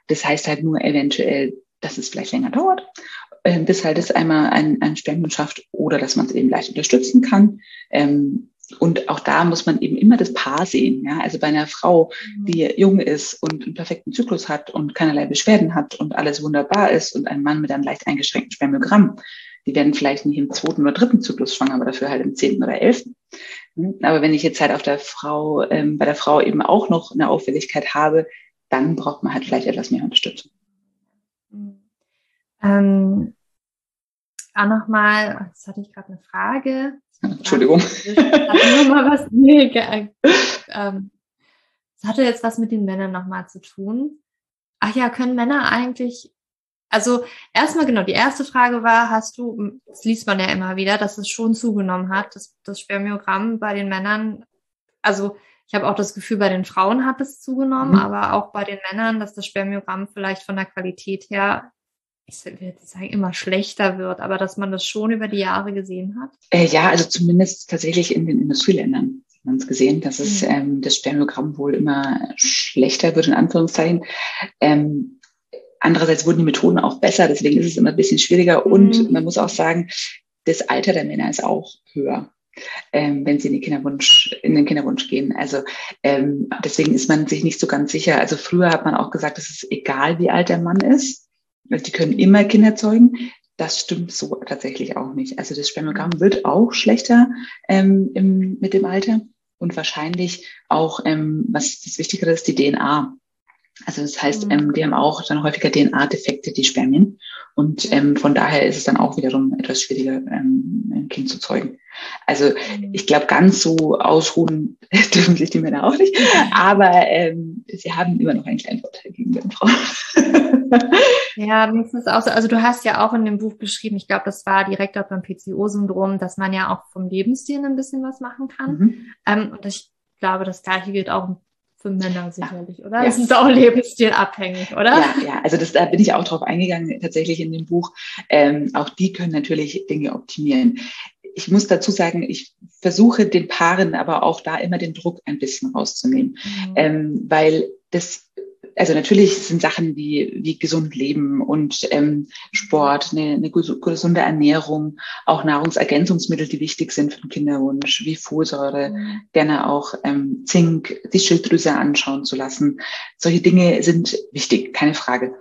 Das heißt halt nur eventuell, dass es vielleicht länger dauert, äh, bis halt es einmal ein, ein Spermium schafft oder dass man es eben leicht unterstützen kann. Ähm, und auch da muss man eben immer das Paar sehen. Ja? Also bei einer Frau, mhm. die jung ist und einen perfekten Zyklus hat und keinerlei Beschwerden hat und alles wunderbar ist und ein Mann mit einem leicht eingeschränkten Spermiogramm, die werden vielleicht nicht im zweiten oder dritten Zyklus schwanger, aber dafür halt im zehnten oder elften. Hm? Aber wenn ich jetzt halt auf der Frau, ähm, bei der Frau eben auch noch eine Auffälligkeit habe, dann braucht man halt vielleicht etwas mehr Unterstützung. Ähm, auch nochmal, jetzt hatte ich gerade eine Frage. Entschuldigung. mal was, nee, ähm, das hatte jetzt was mit den Männern nochmal zu tun. Ach ja, können Männer eigentlich, also erstmal genau, die erste Frage war, hast du, das liest man ja immer wieder, dass es schon zugenommen hat, das, das Spermiogramm bei den Männern, also ich habe auch das Gefühl, bei den Frauen hat es zugenommen, mhm. aber auch bei den Männern, dass das Spermiogramm vielleicht von der Qualität her ich würde sagen, immer schlechter wird, aber dass man das schon über die Jahre gesehen hat? Äh, ja, also zumindest tatsächlich in den Industrieländern hat man es gesehen, dass es mhm. ähm, das Spermiogramm wohl immer schlechter wird, in Anführungszeichen. Ähm, andererseits wurden die Methoden auch besser, deswegen ist es immer ein bisschen schwieriger. Mhm. Und man muss auch sagen, das Alter der Männer ist auch höher. Ähm, wenn sie in den Kinderwunsch, in den Kinderwunsch gehen. Also ähm, deswegen ist man sich nicht so ganz sicher. Also früher hat man auch gesagt, es ist egal, wie alt der Mann ist. Also die können immer Kinder zeugen. Das stimmt so tatsächlich auch nicht. Also das Spermiogramm wird auch schlechter ähm, im, mit dem Alter und wahrscheinlich auch, ähm, was das Wichtigere ist, die DNA. Also das heißt, mhm. ähm, die haben auch dann häufiger DNA-Defekte, die Spermien. Und ähm, von daher ist es dann auch wiederum etwas schwieriger, ähm, ein Kind zu zeugen. Also mhm. ich glaube, ganz so ausruhen (laughs) dürfen sich die Männer auch nicht. Aber ähm, sie haben immer noch einen kleinen Vorteil gegenüber den Frauen. (laughs) Ja, mir ist das auch so. Also du hast ja auch in dem Buch geschrieben, ich glaube, das war direkt auch beim PCO-Syndrom, dass man ja auch vom Lebensstil ein bisschen was machen kann. Mhm. Ähm, und ich glaube, das gleiche gilt auch für Männer sicherlich, ja. oder? Ja. Das ist auch lebensstilabhängig, oder? Ja, ja, also das, da bin ich auch drauf eingegangen, tatsächlich in dem Buch. Ähm, auch die können natürlich Dinge optimieren. Ich muss dazu sagen, ich versuche den Paaren aber auch da immer den Druck ein bisschen rauszunehmen, mhm. ähm, weil das also natürlich sind Sachen wie, wie gesund leben und ähm, Sport, eine, eine gesunde Ernährung, auch Nahrungsergänzungsmittel, die wichtig sind für den Kinderwunsch, wie Folsäure, mhm. gerne auch ähm, Zink, die Schilddrüse anschauen zu lassen. Solche Dinge sind wichtig, keine Frage.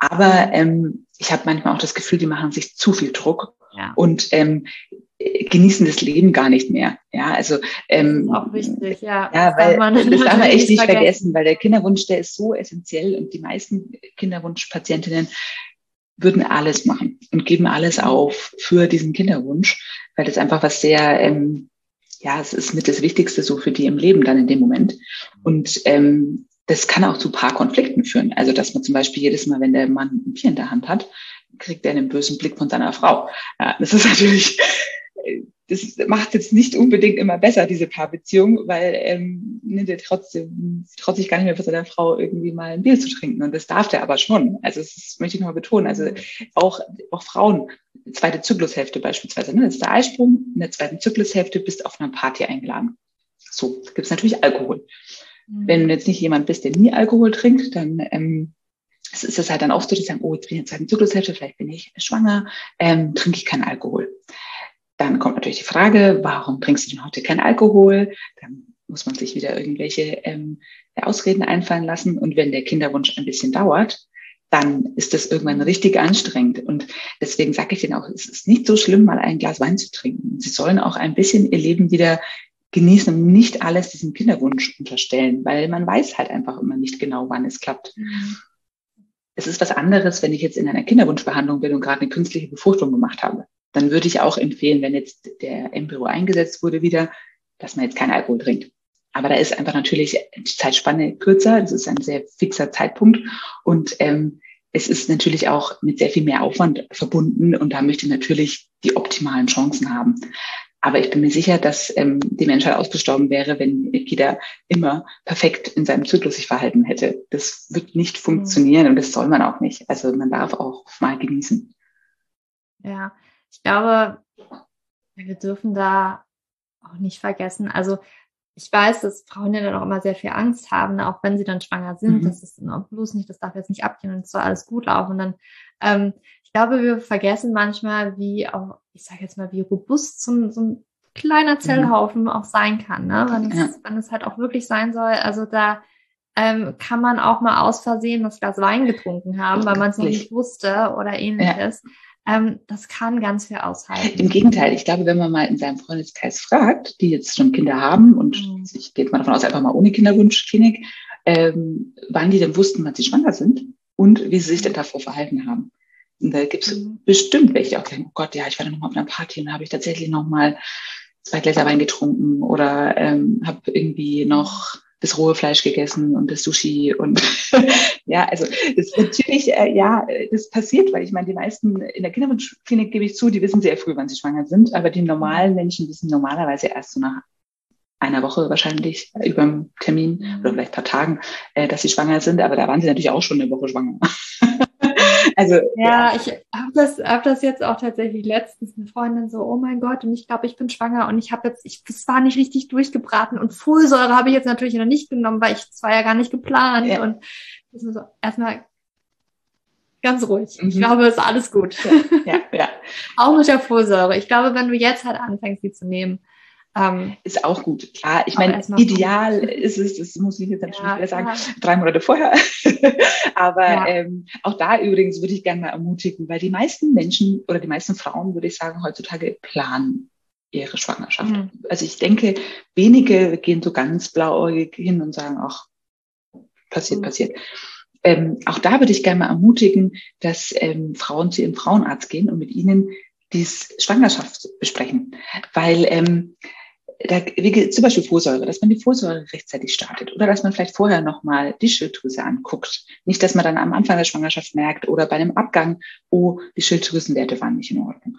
Aber ähm, ich habe manchmal auch das Gefühl, die machen sich zu viel Druck. Ja. Und ähm, genießen das Leben gar nicht mehr. Ja, also ähm, auch wichtig, ja. Ja, weil das darf (laughs) man echt nicht vergessen. vergessen, weil der Kinderwunsch, der ist so essentiell und die meisten Kinderwunschpatientinnen würden alles machen und geben alles auf für diesen Kinderwunsch, weil das einfach was sehr, ähm, ja, es ist mit das Wichtigste so für die im Leben dann in dem Moment. Und ähm, das kann auch zu Paarkonflikten führen. Also dass man zum Beispiel jedes Mal, wenn der Mann ein Bier in der Hand hat, kriegt er einen bösen Blick von seiner Frau. Ja, das ist (laughs) natürlich das macht jetzt nicht unbedingt immer besser, diese Paarbeziehung, weil ähm, nimmt er trotzdem, traut sich gar nicht mehr für seine Frau irgendwie mal ein Bier zu trinken. Und das darf der aber schon. Also das, das möchte ich nochmal betonen. Also auch, auch Frauen, zweite Zyklushälfte beispielsweise, ne? das ist der Eisprung, in der zweiten Zyklushälfte bist du auf einer Party eingeladen. So, gibt es natürlich Alkohol. Mhm. Wenn du jetzt nicht jemand bist, der nie Alkohol trinkt, dann ähm, ist es halt dann oft so, dass sie sagen, oh, jetzt bin ich in der zweiten Zyklushälfte, vielleicht bin ich schwanger, ähm, trinke ich keinen Alkohol. Dann kommt natürlich die Frage, warum trinkst du denn heute keinen Alkohol? Dann muss man sich wieder irgendwelche ähm, Ausreden einfallen lassen. Und wenn der Kinderwunsch ein bisschen dauert, dann ist das irgendwann richtig anstrengend. Und deswegen sage ich denen auch, es ist nicht so schlimm, mal ein Glas Wein zu trinken. Sie sollen auch ein bisschen ihr Leben wieder genießen und nicht alles diesem Kinderwunsch unterstellen, weil man weiß halt einfach immer nicht genau, wann es klappt. Mhm. Es ist was anderes, wenn ich jetzt in einer Kinderwunschbehandlung bin und gerade eine künstliche Befruchtung gemacht habe dann würde ich auch empfehlen, wenn jetzt der Embryo eingesetzt wurde wieder, dass man jetzt keinen Alkohol trinkt. Aber da ist einfach natürlich die Zeitspanne kürzer. Das ist ein sehr fixer Zeitpunkt. Und ähm, es ist natürlich auch mit sehr viel mehr Aufwand verbunden. Und da möchte ich natürlich die optimalen Chancen haben. Aber ich bin mir sicher, dass ähm, die Menschheit ausgestorben wäre, wenn jeder immer perfekt in seinem Zyklus sich verhalten hätte. Das wird nicht funktionieren und das soll man auch nicht. Also man darf auch mal genießen. Ja, ich glaube, wir dürfen da auch nicht vergessen. Also ich weiß, dass Frauen ja dann auch immer sehr viel Angst haben, auch wenn sie dann schwanger sind. Mhm. Das ist bloß nicht, das darf jetzt nicht abgehen und es soll alles gut laufen. Und dann, ähm, ich glaube, wir vergessen manchmal, wie auch, ich sage jetzt mal, wie robust so, so ein kleiner mhm. Zellhaufen mhm. auch sein kann, ne? wenn, ja. es, wenn es halt auch wirklich sein soll. Also da ähm, kann man auch mal aus Versehen das Glas Wein getrunken haben, weil man es noch nicht wusste oder ähnliches. Ja ähm, das kann ganz viel aushalten. Im Gegenteil, ich glaube, wenn man mal in seinem Freundeskreis fragt, die jetzt schon Kinder haben und mhm. ich gehe mal davon aus, einfach mal ohne Kinderwunschklinik, ähm, wann die denn wussten, wann sie schwanger sind und wie sie sich denn davor verhalten haben. Und da gibt es mhm. bestimmt welche, die auch denken, oh Gott, ja, ich war da nochmal auf einer Party und habe ich tatsächlich nochmal zwei Gläser Wein getrunken oder ähm, habe irgendwie noch das rohe Fleisch gegessen und das Sushi und (laughs) ja, also das ist natürlich, äh, ja, das passiert, weil ich meine, die meisten in der Kinderwunschklinik gebe ich zu, die wissen sehr früh, wann sie schwanger sind, aber die normalen Menschen wissen normalerweise erst so nach einer Woche wahrscheinlich über dem Termin oder vielleicht paar Tagen, äh, dass sie schwanger sind, aber da waren sie natürlich auch schon eine Woche schwanger. (laughs) (laughs) Also ja, ja. ich habe das, hab das jetzt auch tatsächlich letztens eine Freundin so, oh mein Gott, und ich glaube, ich bin schwanger und ich habe jetzt, ich, das war nicht richtig durchgebraten und Folsäure habe ich jetzt natürlich noch nicht genommen, weil ich es war ja gar nicht geplant ja. und das ist so erstmal ganz ruhig. Mhm. Ich glaube, es ist alles gut. Ja, ja. ja. (laughs) auch mit der Folsäure. Ich glaube, wenn du jetzt halt anfängst, sie zu nehmen, ähm, ist auch gut, klar. Ich meine, ideal ist es, das muss ich jetzt natürlich ja, wieder sagen, ja. drei Monate vorher. (laughs) Aber ja. ähm, auch da übrigens würde ich gerne mal ermutigen, weil die meisten Menschen oder die meisten Frauen, würde ich sagen, heutzutage planen ihre Schwangerschaft. Mhm. Also ich denke, wenige gehen so ganz blauäugig hin und sagen, ach, passiert, mhm. passiert. Ähm, auch da würde ich gerne mal ermutigen, dass ähm, Frauen zu ihrem Frauenarzt gehen und mit ihnen die Schwangerschaft besprechen. Weil ähm, da, wie, zum Beispiel Folsäure, dass man die Folsäure rechtzeitig startet oder dass man vielleicht vorher nochmal die Schilddrüse anguckt. Nicht, dass man dann am Anfang der Schwangerschaft merkt oder bei einem Abgang, oh, die Schilddrüsenwerte waren nicht in Ordnung.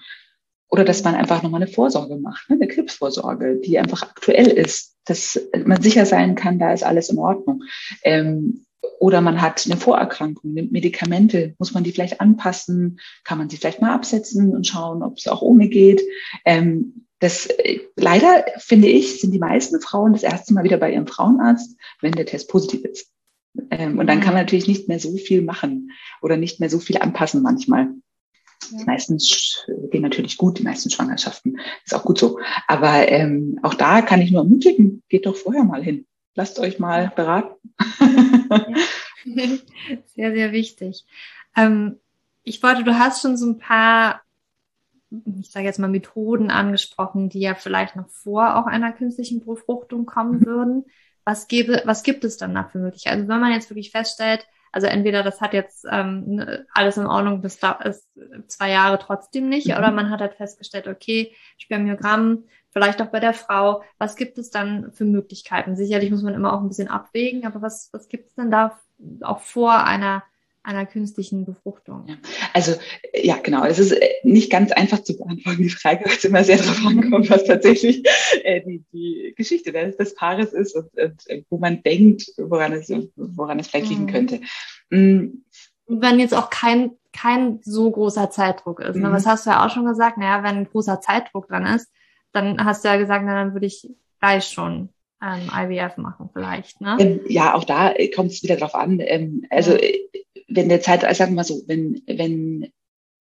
Oder dass man einfach nochmal eine Vorsorge macht, ne, eine Krebsvorsorge, die einfach aktuell ist, dass man sicher sein kann, da ist alles in Ordnung. Ähm, oder man hat eine Vorerkrankung, nimmt Medikamente, muss man die vielleicht anpassen, kann man sie vielleicht mal absetzen und schauen, ob es auch ohne geht. Ähm, das leider finde ich, sind die meisten Frauen das erste Mal wieder bei ihrem Frauenarzt, wenn der Test positiv ist. Ähm, und dann kann man natürlich nicht mehr so viel machen oder nicht mehr so viel anpassen manchmal. Ja. Die meisten gehen natürlich gut, die meisten Schwangerschaften ist auch gut so. Aber ähm, auch da kann ich nur ermutigen, geht doch vorher mal hin. Lasst euch mal beraten. (laughs) Sehr, sehr wichtig. Ähm, ich wollte, du hast schon so ein paar ich sage jetzt mal, Methoden angesprochen, die ja vielleicht noch vor auch einer künstlichen Befruchtung kommen mhm. würden. Was, gäbe, was gibt es dann da für Möglichkeiten? Also wenn man jetzt wirklich feststellt, also entweder das hat jetzt ähm, ne, alles in Ordnung, bis da ist zwei Jahre trotzdem nicht, mhm. oder man hat halt festgestellt, okay, Spermiogramm, vielleicht auch bei der Frau, was gibt es dann für Möglichkeiten? Sicherlich muss man immer auch ein bisschen abwägen, aber was, was gibt es denn da auch vor einer einer künstlichen Befruchtung? Ja. Also ja, genau. Es ist äh, nicht ganz einfach zu beantworten, die Frage, weil es immer sehr darauf ankommt, was tatsächlich äh, die, die Geschichte des, des Paares ist und, und, äh, wo man denkt, woran es, woran es vielleicht liegen mhm. könnte. Mhm. Wenn jetzt auch kein, kein so großer Zeitdruck ist. Ne? Mhm. Was hast du ja auch schon gesagt? Naja, wenn ein großer Zeitdruck dran ist, dann hast du ja gesagt, na, dann würde ich gleich schon ähm, IVF machen vielleicht. Ne? Ähm, ja, auch da kommt es wieder drauf an. Ähm, also ja. Wenn der Zeit, also sagen wir mal so, wenn, wenn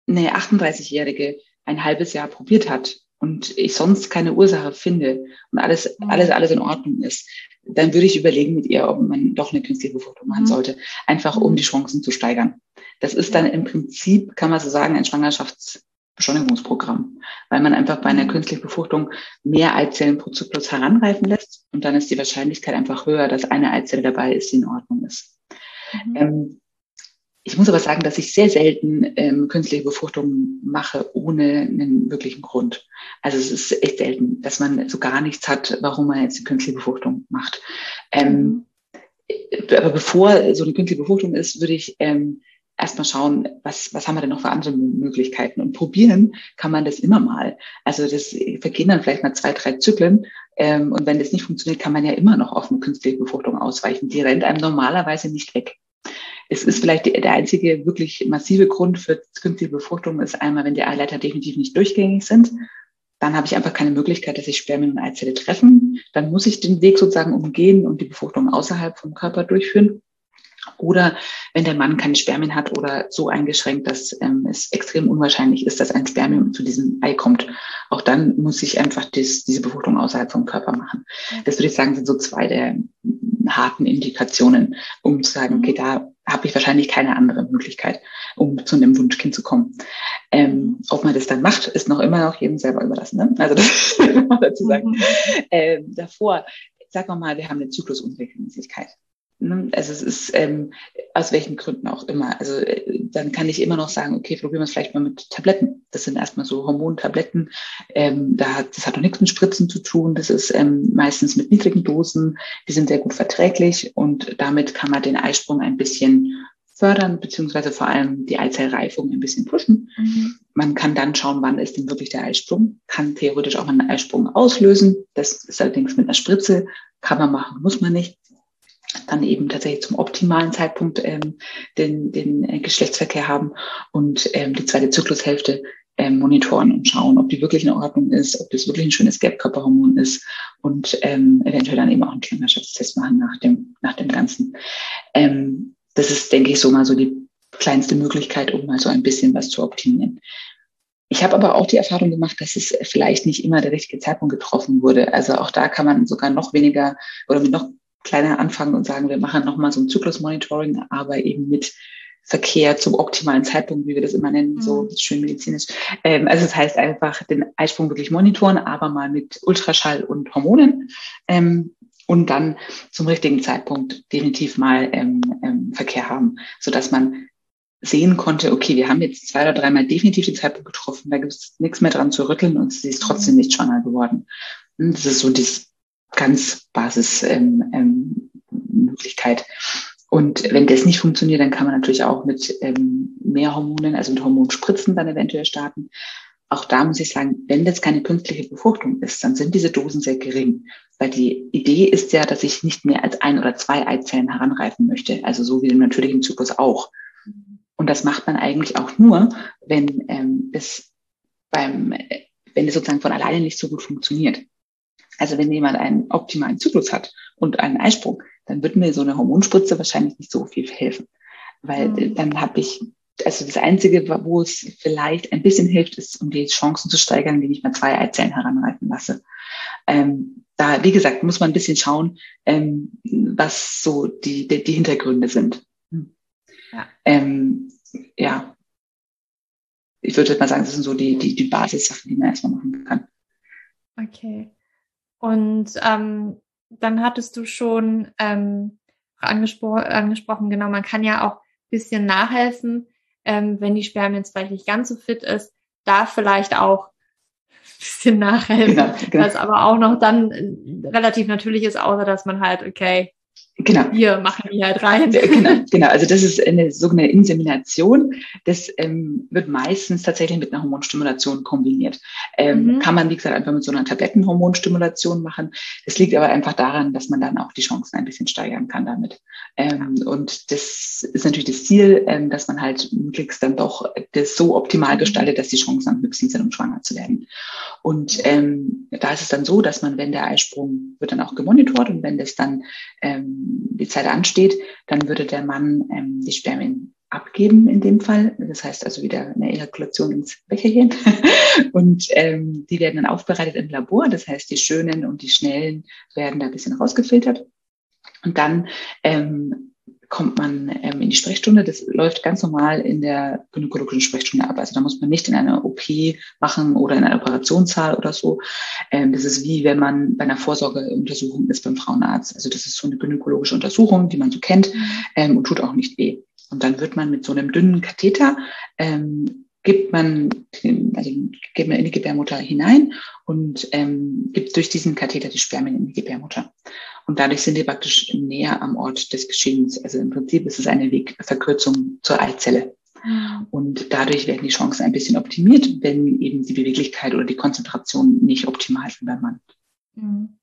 eine 38-Jährige ein halbes Jahr probiert hat und ich sonst keine Ursache finde und alles, mhm. alles, alles in Ordnung ist, dann würde ich überlegen mit ihr, ob man doch eine künstliche Befruchtung machen mhm. sollte, einfach um mhm. die Chancen zu steigern. Das ist dann im Prinzip, kann man so sagen, ein Schwangerschaftsbeschleunigungsprogramm, weil man einfach bei einer künstlichen Befruchtung mehr Eizellen pro Zyklus heranreifen lässt und dann ist die Wahrscheinlichkeit einfach höher, dass eine Eizelle dabei ist, die in Ordnung ist. Mhm. Ähm, ich muss aber sagen, dass ich sehr selten ähm, künstliche Befruchtung mache ohne einen wirklichen Grund. Also es ist echt selten, dass man so gar nichts hat, warum man jetzt eine künstliche Befruchtung macht. Ähm, mhm. aber bevor so eine künstliche Befruchtung ist, würde ich ähm, erstmal schauen, was, was haben wir denn noch für andere Möglichkeiten? Und probieren kann man das immer mal. Also das vergehen dann vielleicht mal zwei, drei Zyklen. Ähm, und wenn das nicht funktioniert, kann man ja immer noch auf eine künstliche Befruchtung ausweichen. Die rennt einem normalerweise nicht weg. Es ist vielleicht der einzige wirklich massive Grund für künstliche Befruchtung ist einmal, wenn die Eileiter definitiv nicht durchgängig sind. Dann habe ich einfach keine Möglichkeit, dass sich Spermien und Eizelle treffen. Dann muss ich den Weg sozusagen umgehen und die Befruchtung außerhalb vom Körper durchführen. Oder wenn der Mann keine Spermien hat oder so eingeschränkt, dass ähm, es extrem unwahrscheinlich ist, dass ein Spermium zu diesem Ei kommt. Auch dann muss ich einfach dies, diese Befruchtung außerhalb vom Körper machen. Das würde ich sagen, sind so zwei der harten Indikationen, um zu sagen, okay, da habe ich wahrscheinlich keine andere Möglichkeit, um zu einem Wunschkind zu kommen. Ähm, ob man das dann macht, ist noch immer noch jedem selber überlassen. Ne? Also das (laughs) muss man dazu sagen. Mhm. Ähm, davor, sagen wir mal, wir haben eine Zyklusunregelmäßigkeit. Ne? Also es ist ähm, aus welchen Gründen auch immer. Also äh, dann kann ich immer noch sagen, okay, probieren wir es vielleicht mal mit Tabletten. Das sind erstmal so Hormontabletten. Ähm, da hat, das hat auch nichts mit Spritzen zu tun. Das ist ähm, meistens mit niedrigen Dosen. Die sind sehr gut verträglich und damit kann man den Eisprung ein bisschen fördern, beziehungsweise vor allem die Eizellreifung ein bisschen pushen. Mhm. Man kann dann schauen, wann ist denn wirklich der Eisprung. Kann theoretisch auch mal einen Eisprung auslösen. Das ist allerdings mit einer Spritze. Kann man machen, muss man nicht dann eben tatsächlich zum optimalen Zeitpunkt ähm, den, den äh, Geschlechtsverkehr haben und ähm, die zweite Zyklushälfte ähm, monitoren und schauen, ob die wirklich in Ordnung ist, ob das wirklich ein schönes Gelbkörperhormon ist und ähm, eventuell dann eben auch einen Schwangerschaftstest machen nach dem, nach dem Ganzen. Ähm, das ist, denke ich, so mal so die kleinste Möglichkeit, um mal so ein bisschen was zu optimieren. Ich habe aber auch die Erfahrung gemacht, dass es vielleicht nicht immer der richtige Zeitpunkt getroffen wurde. Also auch da kann man sogar noch weniger oder mit noch kleiner anfangen und sagen, wir machen nochmal so ein Zyklusmonitoring, aber eben mit Verkehr zum optimalen Zeitpunkt, wie wir das immer nennen, mhm. so schön medizinisch. Ähm, also das heißt einfach den Eisprung wirklich monitoren, aber mal mit Ultraschall und Hormonen. Ähm, und dann zum richtigen Zeitpunkt definitiv mal ähm, ähm, Verkehr haben, so dass man sehen konnte, okay, wir haben jetzt zwei oder dreimal definitiv den Zeitpunkt getroffen, da gibt es nichts mehr dran zu rütteln und sie ist trotzdem mhm. nicht schwanger geworden. Und das ist so dieses ganz Basismöglichkeit. Ähm, ähm, und wenn das nicht funktioniert, dann kann man natürlich auch mit ähm, mehr Hormonen, also mit Hormonspritzen dann eventuell starten. Auch da muss ich sagen, wenn das keine künstliche Befruchtung ist, dann sind diese Dosen sehr gering. Weil die Idee ist ja, dass ich nicht mehr als ein oder zwei Eizellen heranreifen möchte. Also so wie im natürlichen Zyklus auch. Und das macht man eigentlich auch nur, wenn ähm, es beim, wenn es sozusagen von alleine nicht so gut funktioniert. Also wenn jemand einen optimalen Zyklus hat und einen Eisprung, dann wird mir so eine Hormonspritze wahrscheinlich nicht so viel helfen. Weil mhm. dann habe ich, also das Einzige, wo es vielleicht ein bisschen hilft, ist, um die Chancen zu steigern, indem ich mal zwei Eizellen heranreifen lasse. Ähm, da, wie gesagt, muss man ein bisschen schauen, ähm, was so die, die, die Hintergründe sind. Hm. Ja. Ähm, ja. Ich würde mal sagen, das sind so die, die, die Basissachen, die man erstmal machen kann. Okay. Und ähm, dann hattest du schon ähm, angespro angesprochen, genau, man kann ja auch bisschen nachhelfen, ähm, wenn die Spermien jetzt vielleicht nicht ganz so fit ist, da vielleicht auch bisschen nachhelfen, genau, genau. was aber auch noch dann relativ natürlich ist, außer dass man halt, okay, Genau. Wir machen die halt rein. Genau, genau. Also das ist eine sogenannte Insemination. Das ähm, wird meistens tatsächlich mit einer Hormonstimulation kombiniert. Ähm, mhm. Kann man, wie gesagt, einfach mit so einer Tablettenhormonstimulation machen. Das liegt aber einfach daran, dass man dann auch die Chancen ein bisschen steigern kann damit. Ähm, und das ist natürlich das Ziel, ähm, dass man halt möglichst dann doch das so optimal gestaltet, dass die Chancen am höchsten sind, um schwanger zu werden. Und ähm, da ist es dann so, dass man, wenn der Eisprung wird dann auch gemonitort und wenn das dann ähm, die Zeit ansteht, dann würde der Mann ähm, die Spermien abgeben in dem Fall. Das heißt also wieder eine Ejakulation ins Becherchen. (laughs) und ähm, die werden dann aufbereitet im Labor. Das heißt, die schönen und die schnellen werden da ein bisschen rausgefiltert. Und dann ähm, kommt man ähm, in die Sprechstunde. Das läuft ganz normal in der gynäkologischen Sprechstunde ab. Also da muss man nicht in einer OP machen oder in einer Operationssaal oder so. Ähm, das ist wie wenn man bei einer Vorsorgeuntersuchung ist beim Frauenarzt. Also das ist so eine gynäkologische Untersuchung, die man so kennt ähm, und tut auch nicht weh. Und dann wird man mit so einem dünnen Katheter ähm, gibt man, also gibt man in die Gebärmutter hinein und ähm, gibt durch diesen Katheter die Spermien in die Gebärmutter. Und dadurch sind die praktisch näher am Ort des Geschehens. Also im Prinzip ist es eine Wegverkürzung zur Eizelle. Und dadurch werden die Chancen ein bisschen optimiert, wenn eben die Beweglichkeit oder die Konzentration nicht optimal sind beim Mann. Mhm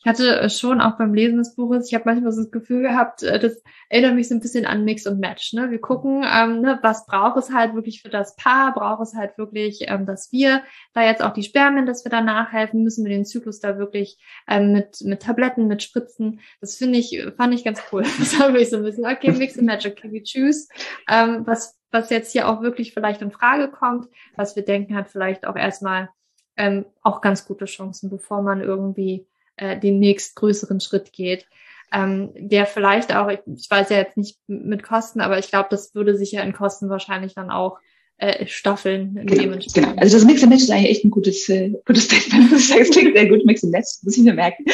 ich hatte äh, schon auch beim Lesen des Buches, ich habe manchmal so das Gefühl gehabt, äh, das erinnert mich so ein bisschen an Mix und Match. Ne? Wir gucken, ähm, ne, was braucht es halt wirklich für das Paar, braucht es halt wirklich, ähm, dass wir da jetzt auch die Spermien, dass wir da nachhelfen, müssen wir den Zyklus da wirklich ähm, mit, mit Tabletten, mit Spritzen. Das finde ich, fand ich ganz cool. (laughs) Das habe ich so ein bisschen, okay, Mix and Match, okay, we choose, ähm, was, was jetzt hier auch wirklich vielleicht in Frage kommt, was wir denken hat vielleicht auch erstmal ähm, auch ganz gute Chancen, bevor man irgendwie äh, den nächstgrößeren Schritt geht. Ähm, der vielleicht auch, ich, weiß ja jetzt nicht mit Kosten, aber ich glaube, das würde sich ja in Kosten wahrscheinlich dann auch äh, Staffeln genau, genau. Also das Mix and Match ist eigentlich echt ein gutes, äh, gutes Statement. Das klingt sehr gut, Mix and Match, muss ich mir merken.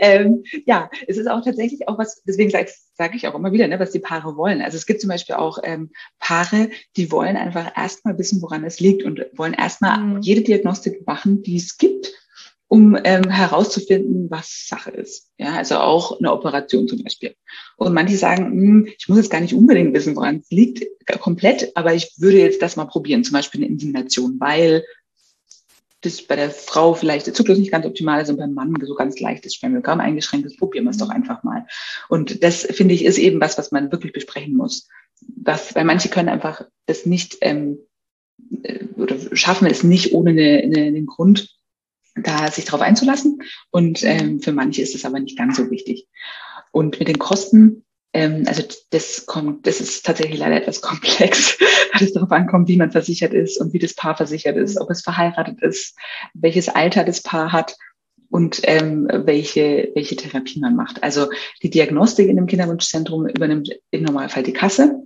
Ähm, ja, es ist auch tatsächlich auch was, deswegen sage sag ich auch immer wieder, ne, was die Paare wollen. Also es gibt zum Beispiel auch ähm, Paare, die wollen einfach erstmal wissen, woran es liegt und wollen erstmal mhm. jede Diagnostik machen, die es gibt um ähm, herauszufinden, was Sache ist. Ja, also auch eine Operation zum Beispiel. Und manche sagen, hm, ich muss jetzt gar nicht unbedingt wissen, woran es liegt, äh, komplett, aber ich würde jetzt das mal probieren, zum Beispiel eine Insemination, weil das bei der Frau vielleicht der Zyklus nicht ganz optimal ist und beim Mann so ganz leicht ist, Spermiogramm eingeschränkt ist, probieren wir es doch einfach mal. Und das finde ich ist eben was, was man wirklich besprechen muss. Das, weil manche können einfach das nicht ähm, äh, oder schaffen es nicht ohne eine, eine, einen Grund da sich darauf einzulassen. Und ähm, für manche ist es aber nicht ganz so wichtig. Und mit den Kosten, ähm, also das kommt, das ist tatsächlich leider etwas (laughs) komplex, weil es darauf ankommt, wie man versichert ist und wie das Paar versichert ist, ob es verheiratet ist, welches Alter das Paar hat und ähm, welche, welche Therapie man macht. Also die Diagnostik in dem Kinderwunschzentrum übernimmt im Normalfall die Kasse.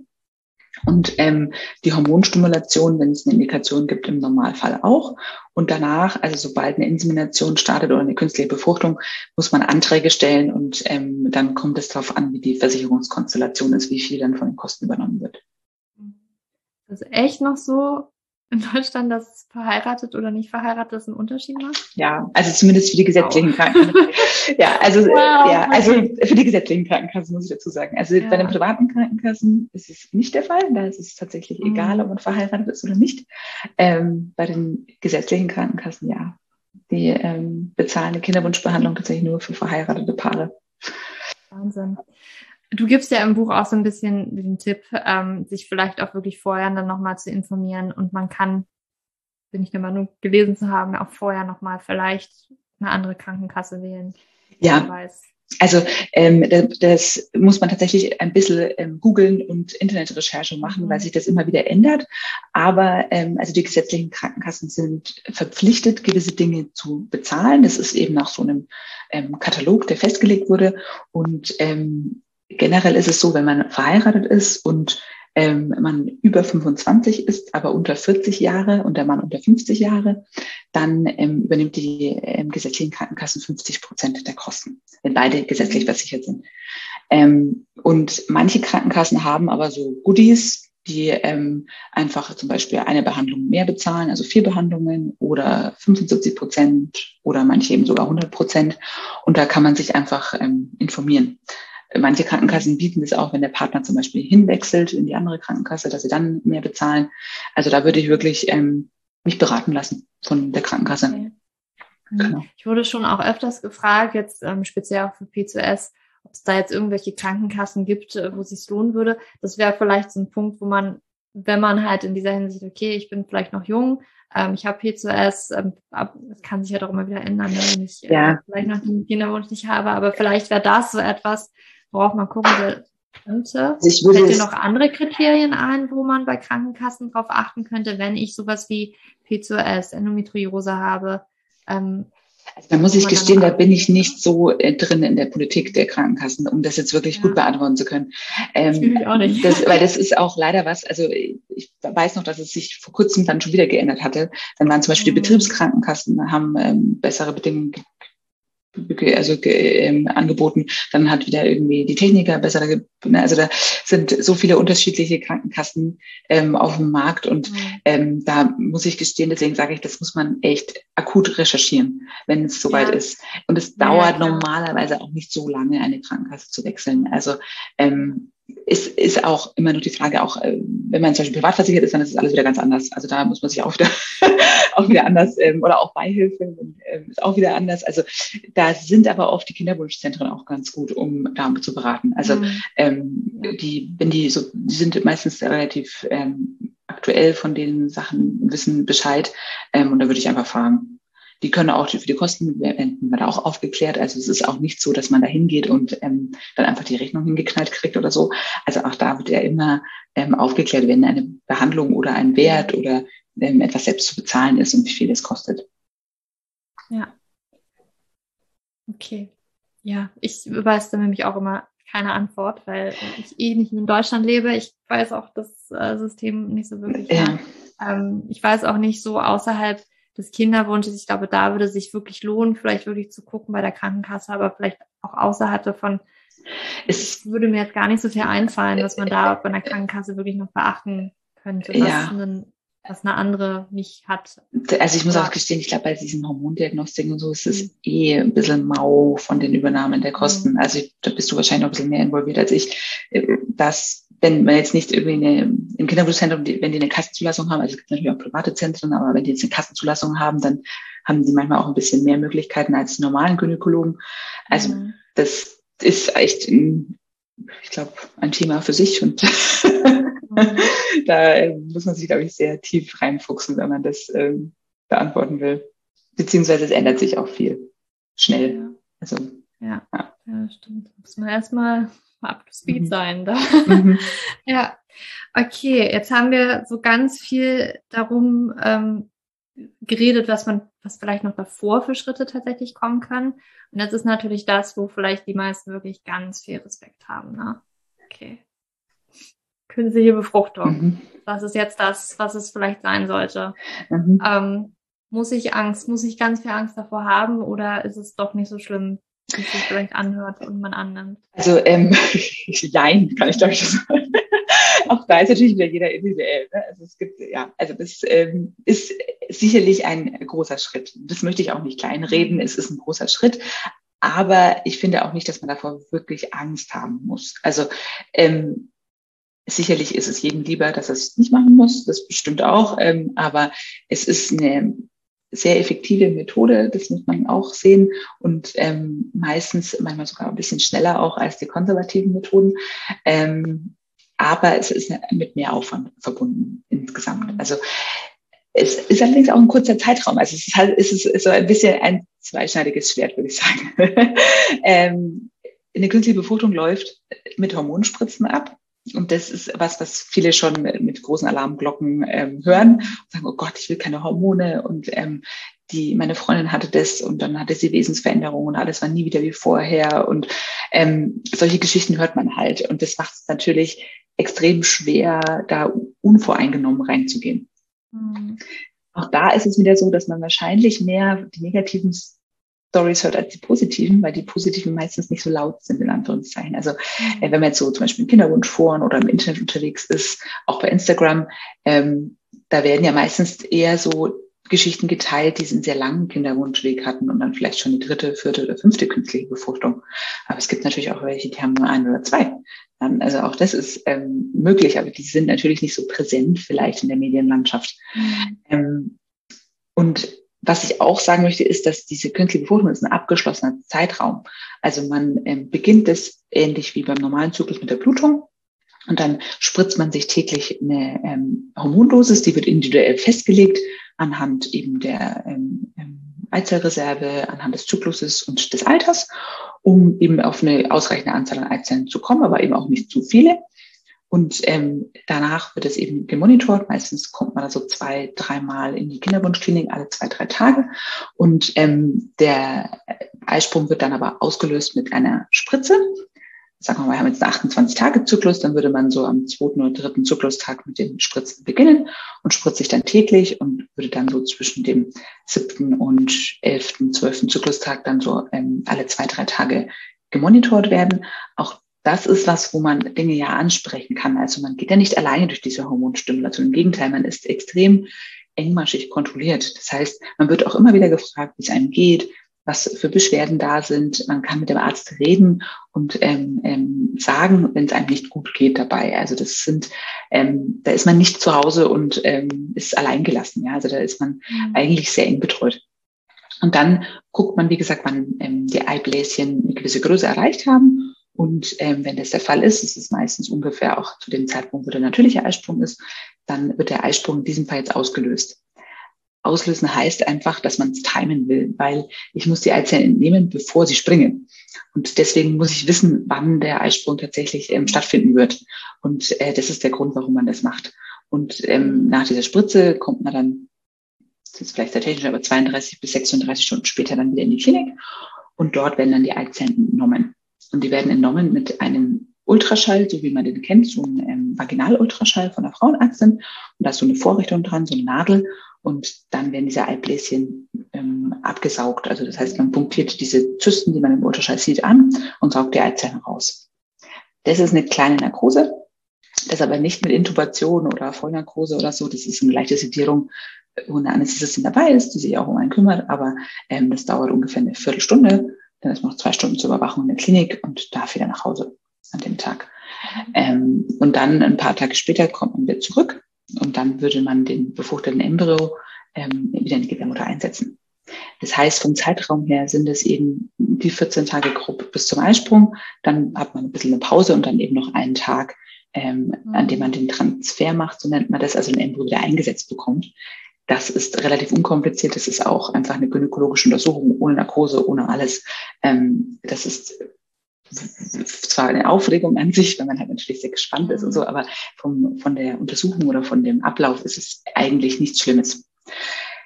Und ähm, die Hormonstimulation, wenn es eine Indikation gibt, im Normalfall auch. Und danach, also sobald eine Insemination startet oder eine künstliche Befruchtung, muss man Anträge stellen und ähm, dann kommt es darauf an, wie die Versicherungskonstellation ist, wie viel dann von den Kosten übernommen wird. Das ist echt noch so in Deutschland, dass verheiratet oder nicht verheiratet einen Unterschied macht? Ja, also zumindest für die gesetzlichen wow. Krankenkassen. ja, also (laughs) wow, ja, also für die gesetzlichen Krankenkassen muss ich dazu sagen. Also ja. bei den privaten Krankenkassen ist es nicht der Fall. Da ist es tatsächlich mhm. egal, ob man verheiratet ist oder nicht. Ähm, bei den gesetzlichen Krankenkassen ja. Die ähm, bezahlen eine Kinderwunschbehandlung tatsächlich nur für verheiratete Paare. Wahnsinn. Du gibst ja im Buch auch so ein bisschen den Tipp, ähm, sich vielleicht auch wirklich vorher dann nochmal zu informieren und man kann, bin ich der Meinung, gelesen zu haben, auch vorher nochmal vielleicht eine andere Krankenkasse wählen. Ja. Also ähm, das, das muss man tatsächlich ein bisschen ähm, googeln und Internetrecherche machen, mhm. weil sich das immer wieder ändert. Aber ähm, also die gesetzlichen Krankenkassen sind verpflichtet, gewisse Dinge zu bezahlen. Das ist eben nach so einem ähm, Katalog, der festgelegt wurde. Und ähm, generell ist es so, wenn man verheiratet ist und ähm, man über 25 ist, aber unter 40 Jahre und der Mann unter 50 Jahre, dann ähm, übernimmt die ähm, gesetzlichen Krankenkassen 50 Prozent der Kosten, wenn beide gesetzlich versichert sind. Ähm, und manche Krankenkassen haben aber so Goodies, die ähm, einfach zum Beispiel eine Behandlung mehr bezahlen, also vier Behandlungen oder 75 Prozent oder manche eben sogar 100 Prozent. Und da kann man sich einfach ähm, informieren. Manche Krankenkassen bieten das auch, wenn der Partner zum Beispiel hinwechselt in die andere Krankenkasse, dass sie dann mehr bezahlen. Also da würde ich wirklich ähm, mich beraten lassen von der Krankenkasse. Okay. Mhm. Genau. Ich wurde schon auch öfters gefragt, jetzt ähm, speziell auch für P2S, ob es da jetzt irgendwelche Krankenkassen gibt, äh, wo es sich lohnen würde. Das wäre vielleicht so ein Punkt, wo man, wenn man halt in dieser Hinsicht, okay, ich bin vielleicht noch jung, ähm, ich habe P2S, ähm, das kann sich ja doch immer wieder ändern, wenn ich äh, ja. vielleicht noch den Kinderwunsch nicht habe, aber vielleicht wäre das so etwas, worauf man gucken könnte. Ich würde Fällt dir noch andere Kriterien ein, wo man bei Krankenkassen drauf achten könnte, wenn ich sowas wie P2S, Endometriose habe? Ähm, also da muss ich gestehen, da bin ich nicht so äh, drin in der Politik der Krankenkassen, um das jetzt wirklich ja. gut beantworten zu können. Ähm, ich auch nicht. Das, weil das ist auch leider was, also ich weiß noch, dass es sich vor kurzem dann schon wieder geändert hatte. Dann waren zum Beispiel die mhm. Betriebskrankenkassen, haben ähm, bessere Bedingungen also ähm, angeboten. Dann hat wieder irgendwie die Techniker bessere, ne? also da sind so viele unterschiedliche Krankenkassen ähm, auf dem Markt und mhm. ähm, da muss ich gestehen, deswegen sage ich, das muss man echt akut recherchieren, wenn es soweit ja. ist. Und es dauert ja, normalerweise auch nicht so lange, eine Krankenkasse zu wechseln. Also ähm, ist, ist auch immer nur die Frage, auch äh, wenn man zum Beispiel privat versichert ist, dann ist es alles wieder ganz anders. Also da muss man sich auch wieder, (laughs) auch wieder anders ähm, oder auch Beihilfe ähm, ist auch wieder anders. Also da sind aber oft die Kinderwunschzentren auch ganz gut, um da zu beraten. Also mhm. ähm, die, wenn die so, die sind meistens relativ ähm, aktuell von den Sachen, wissen Bescheid ähm, und da würde ich einfach fragen. Die können auch für die Kosten werden da auch aufgeklärt. Also es ist auch nicht so, dass man da hingeht und ähm, dann einfach die Rechnung hingeknallt kriegt oder so. Also auch da wird ja immer ähm, aufgeklärt, wenn eine Behandlung oder ein Wert oder ähm, etwas selbst zu bezahlen ist und wie viel es kostet. Ja. Okay. Ja, ich weiß da nämlich auch immer keine Antwort, weil ich eh nicht in Deutschland lebe. Ich weiß auch das äh, System nicht so wirklich. Ja. Ähm, ich weiß auch nicht so außerhalb des Kinderwunsches. Ich glaube, da würde es sich wirklich lohnen, vielleicht wirklich zu gucken bei der Krankenkasse, aber vielleicht auch außerhalb davon. Es würde mir jetzt gar nicht so viel einfallen, was man da bei einer Krankenkasse wirklich noch beachten könnte, was, ja. einen, was eine andere nicht hat. Also ich muss auch gestehen, ich glaube, bei diesen Hormondiagnostiken und so ist es mhm. eh ein bisschen mau von den Übernahmen der Kosten. Mhm. Also da bist du wahrscheinlich noch ein bisschen mehr involviert als ich. Das wenn man jetzt nicht irgendwie eine, im Kinderwunschzentrum, wenn die eine Kassenzulassung haben, also es gibt natürlich auch private Zentren, aber wenn die jetzt eine Kassenzulassung haben, dann haben die manchmal auch ein bisschen mehr Möglichkeiten als die normalen Gynäkologen. Also mhm. das ist echt, ein, ich glaube, ein Thema für sich und. (laughs) (laughs) da muss man sich, glaube ich, sehr tief reinfuchsen, wenn man das ähm, beantworten will. Beziehungsweise es ändert sich auch viel schnell. Ja. Also, ja. ja, ja stimmt. Muss man erstmal up to speed mhm. sein. Da. Mhm. (laughs) ja, okay. Jetzt haben wir so ganz viel darum ähm, geredet, was man, was vielleicht noch davor für Schritte tatsächlich kommen können. Und das ist natürlich das, wo vielleicht die meisten wirklich ganz viel Respekt haben. Ne? Okay. Künstliche Befruchtung. Mhm. Was ist jetzt das, was es vielleicht sein sollte? Mhm. Ähm, muss ich Angst, muss ich ganz viel Angst davor haben oder ist es doch nicht so schlimm, wie sich vielleicht anhört und man annimmt? Also, ähm, (laughs) nein, kann ich glaube ich sagen. Auch da ist natürlich wieder jeder individuell. Ne? Also es gibt, ja, also das ähm, ist sicherlich ein großer Schritt. Das möchte ich auch nicht kleinreden. Es ist ein großer Schritt. Aber ich finde auch nicht, dass man davor wirklich Angst haben muss. Also ähm, sicherlich ist es jedem lieber, dass er es nicht machen muss. Das bestimmt auch. Ähm, aber es ist eine sehr effektive Methode, das muss man auch sehen und ähm, meistens manchmal sogar ein bisschen schneller auch als die konservativen Methoden. Ähm, aber es ist mit mehr Aufwand verbunden insgesamt. Also es ist allerdings auch ein kurzer Zeitraum. Also es ist halt, es ist so ein bisschen ein zweischneidiges Schwert, würde ich sagen. (laughs) ähm, eine künstliche Befruchtung läuft mit Hormonspritzen ab. Und das ist was, was viele schon mit großen Alarmglocken ähm, hören und sagen, oh Gott, ich will keine Hormone. Und ähm, die, meine Freundin hatte das und dann hatte sie Wesensveränderungen und alles war nie wieder wie vorher. Und ähm, solche Geschichten hört man halt. Und das macht es natürlich extrem schwer, da unvoreingenommen reinzugehen. Mhm. Auch da ist es wieder so, dass man wahrscheinlich mehr die negativen Stories hört als die positiven, weil die positiven meistens nicht so laut sind, in Anführungszeichen. Also mhm. äh, wenn man jetzt so zum Beispiel in Kinderwunschforen oder im Internet unterwegs ist, auch bei Instagram, ähm, da werden ja meistens eher so Geschichten geteilt, die einen sehr langen Kinderwunschweg hatten und dann vielleicht schon die dritte, vierte oder fünfte künstliche Befruchtung. Aber es gibt natürlich auch welche, die haben nur ein oder zwei. Also auch das ist ähm, möglich, aber die sind natürlich nicht so präsent vielleicht in der Medienlandschaft. Mhm. Ähm, und was ich auch sagen möchte, ist, dass diese künstliche Befruchtung ist ein abgeschlossener Zeitraum. Also man ähm, beginnt es ähnlich wie beim normalen Zyklus mit der Blutung. Und dann spritzt man sich täglich eine ähm, Hormondosis, die wird individuell festgelegt anhand eben der ähm, ähm, Eizellreserve, anhand des Zykluses und des Alters, um eben auf eine ausreichende Anzahl an Eizellen zu kommen, aber eben auch nicht zu viele. Und ähm, danach wird es eben gemonitort. Meistens kommt man also zwei, dreimal in die Kinderwunschklinik, alle zwei, drei Tage. Und ähm, der Eisprung wird dann aber ausgelöst mit einer Spritze. Sagen wir mal, wir haben jetzt einen 28-Tage-Zyklus, dann würde man so am zweiten oder dritten Zyklustag mit den Spritzen beginnen und spritzt sich dann täglich und würde dann so zwischen dem siebten und elften, zwölften Zyklustag dann so ähm, alle zwei, drei Tage gemonitort werden. Auch das ist was, wo man Dinge ja ansprechen kann. Also man geht ja nicht alleine durch diese Hormonstimulation. Im Gegenteil, man ist extrem engmaschig kontrolliert. Das heißt, man wird auch immer wieder gefragt, wie es einem geht, was für Beschwerden da sind. Man kann mit dem Arzt reden und ähm, ähm, sagen, wenn es einem nicht gut geht dabei. Also das sind, ähm, da ist man nicht zu Hause und ähm, ist alleingelassen. Ja, also da ist man mhm. eigentlich sehr eng betreut. Und dann guckt man, wie gesagt, wann ähm, die Eibläschen eine gewisse Größe erreicht haben und ähm, wenn das der Fall ist, ist es meistens ungefähr auch zu dem Zeitpunkt, wo der natürliche Eisprung ist, dann wird der Eisprung in diesem Fall jetzt ausgelöst. Auslösen heißt einfach, dass man es timen will, weil ich muss die Eizellen entnehmen, bevor sie springen. Und deswegen muss ich wissen, wann der Eisprung tatsächlich ähm, stattfinden wird. Und äh, das ist der Grund, warum man das macht. Und ähm, nach dieser Spritze kommt man dann, das ist vielleicht sehr technisch, aber 32 bis 36 Stunden später dann wieder in die Klinik. Und dort werden dann die Eizellen entnommen. Und die werden entnommen mit einem Ultraschall, so wie man den kennt, so ein ähm, Vaginalultraschall von der Frauenärztin. Und da ist so eine Vorrichtung dran, so eine Nadel. Und dann werden diese Eibläschen ähm, abgesaugt. Also das heißt, man punktiert diese Zysten, die man im Ultraschall sieht, an und saugt die Eizellen raus. Das ist eine kleine Narkose. Das aber nicht mit Intubation oder Vollnarkose oder so. Das ist eine leichte Sedierung, wo eine Anästhesistin dabei ist, die sich auch um einen kümmert. Aber ähm, das dauert ungefähr eine Viertelstunde. Dann ist noch zwei Stunden zur Überwachung in der Klinik und darf wieder nach Hause an dem Tag. Ähm, und dann ein paar Tage später kommt man wieder zurück und dann würde man den befruchteten Embryo ähm, wieder in die Gebärmutter einsetzen. Das heißt, vom Zeitraum her sind es eben die 14 Tage grob bis zum Eisprung. Dann hat man ein bisschen eine Pause und dann eben noch einen Tag, ähm, an dem man den Transfer macht, so nennt man das, also ein Embryo wieder eingesetzt bekommt. Das ist relativ unkompliziert. Das ist auch einfach eine gynäkologische Untersuchung ohne Narkose, ohne alles. Ähm, das ist zwar eine Aufregung an sich, wenn man halt natürlich sehr gespannt ist und so, aber vom, von der Untersuchung oder von dem Ablauf ist es eigentlich nichts Schlimmes.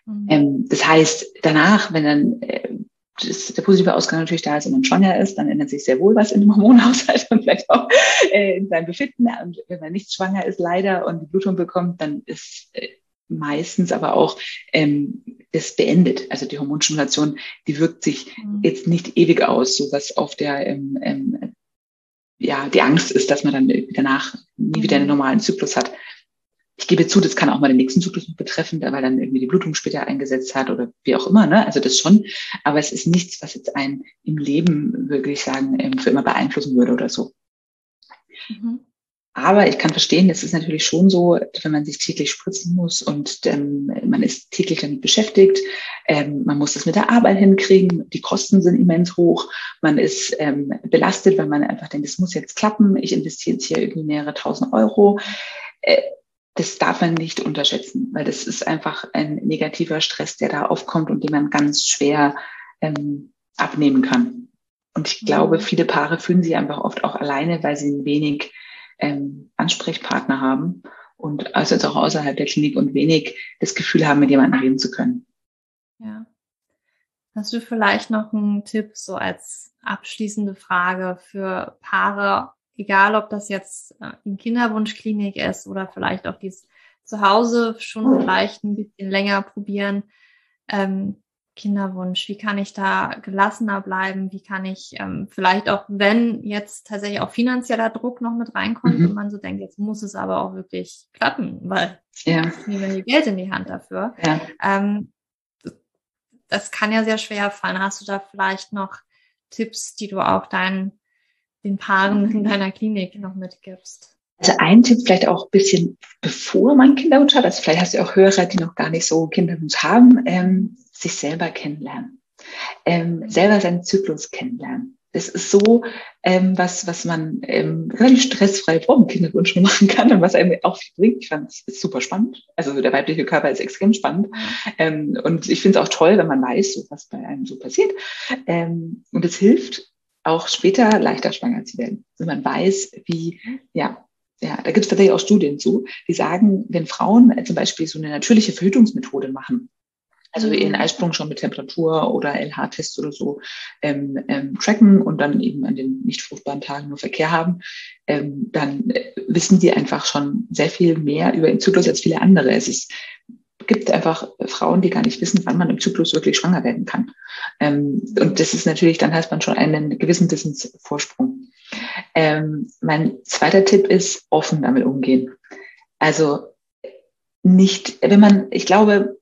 Mhm. Ähm, das heißt, danach, wenn dann äh, das, der positive Ausgang natürlich da ist und man schwanger ist, dann ändert sich sehr wohl was in dem Hormonhaushalt und vielleicht auch äh, in seinem Befinden. Und wenn man nicht schwanger ist, leider, und die Blutung bekommt, dann ist äh, meistens aber auch ähm, das beendet. Also die Hormonstimulation, die wirkt sich mhm. jetzt nicht ewig aus, so was auf der ähm, ähm, ja die Angst ist, dass man dann danach nie wieder einen mhm. normalen Zyklus hat. Ich gebe zu, das kann auch mal den nächsten Zyklus noch betreffen, weil dann irgendwie die Blutung später eingesetzt hat oder wie auch immer. Ne? Also das schon, aber es ist nichts, was jetzt einen im Leben wirklich sagen ähm, für immer beeinflussen würde oder so. Mhm. Aber ich kann verstehen, es ist natürlich schon so, wenn man sich täglich spritzen muss und ähm, man ist täglich damit beschäftigt, ähm, man muss das mit der Arbeit hinkriegen, die Kosten sind immens hoch, man ist ähm, belastet, weil man einfach denkt, es muss jetzt klappen, ich investiere jetzt hier irgendwie mehrere tausend Euro. Äh, das darf man nicht unterschätzen, weil das ist einfach ein negativer Stress, der da aufkommt und den man ganz schwer ähm, abnehmen kann. Und ich glaube, mhm. viele Paare fühlen sich einfach oft auch alleine, weil sie ein wenig ähm, Ansprechpartner haben und also jetzt auch außerhalb der Klinik und wenig das Gefühl haben, mit jemandem reden zu können. Ja. Hast du vielleicht noch einen Tipp so als abschließende Frage für Paare, egal ob das jetzt äh, in Kinderwunschklinik ist oder vielleicht auch dies zu Hause schon vielleicht ein bisschen länger probieren, ähm, Kinderwunsch? Wie kann ich da gelassener bleiben? Wie kann ich ähm, vielleicht auch, wenn jetzt tatsächlich auch finanzieller Druck noch mit reinkommt mhm. und man so denkt, jetzt muss es aber auch wirklich klappen, weil ja. ich nehme hier Geld in die Hand dafür. Ja. Ähm, das kann ja sehr schwer fallen. Hast du da vielleicht noch Tipps, die du auch deinen, den Paaren in deiner Klinik noch mitgibst? Also ein Tipp vielleicht auch ein bisschen bevor man Kinderwunsch hat, also vielleicht hast du auch Hörer, die noch gar nicht so Kinderwunsch haben, ähm, sich selber kennenlernen, ähm, selber seinen Zyklus kennenlernen. Das ist so ähm, was, was man ähm, relativ stressfrei vor dem Kinderwunsch (laughs) machen kann und was einem auch viel bringt. Ich fand es super spannend. Also der weibliche Körper ist extrem spannend. Ähm, und ich finde es auch toll, wenn man weiß, so, was bei einem so passiert. Ähm, und es hilft auch später leichter schwanger zu werden. Wenn man weiß, wie, ja, ja, da gibt es tatsächlich auch Studien zu, die sagen, wenn Frauen zum Beispiel so eine natürliche Verhütungsmethode machen, also mhm. ihren Eisprung schon mit Temperatur oder LH-Tests oder so ähm, ähm, tracken und dann eben an den nicht fruchtbaren Tagen nur Verkehr haben, ähm, dann äh, wissen die einfach schon sehr viel mehr über den Zyklus als viele andere. Es ist, gibt einfach Frauen, die gar nicht wissen, wann man im Zyklus wirklich schwanger werden kann. Ähm, und das ist natürlich, dann hat man schon einen gewissen Wissensvorsprung. Ähm, mein zweiter Tipp ist, offen damit umgehen. Also nicht, wenn man, ich glaube,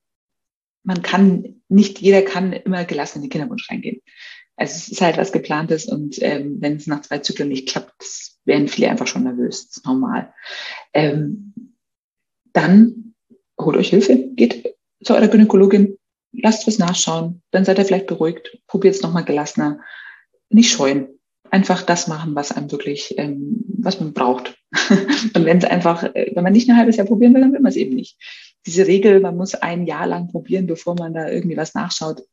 man kann, nicht jeder kann immer gelassen in den Kinderwunsch reingehen. Also es ist halt was geplantes und ähm, wenn es nach zwei Zyklen nicht klappt, werden viele einfach schon nervös. Das ist normal. Ähm, dann holt euch Hilfe, geht zu eurer Gynäkologin, lasst was nachschauen, dann seid ihr vielleicht beruhigt, probiert es nochmal gelassener, nicht scheuen. Einfach das machen, was einem wirklich, ähm, was man braucht. (laughs) und wenn es einfach, äh, wenn man nicht ein halbes Jahr probieren will, dann will man es eben nicht diese Regel, man muss ein Jahr lang probieren, bevor man da irgendwie was nachschaut,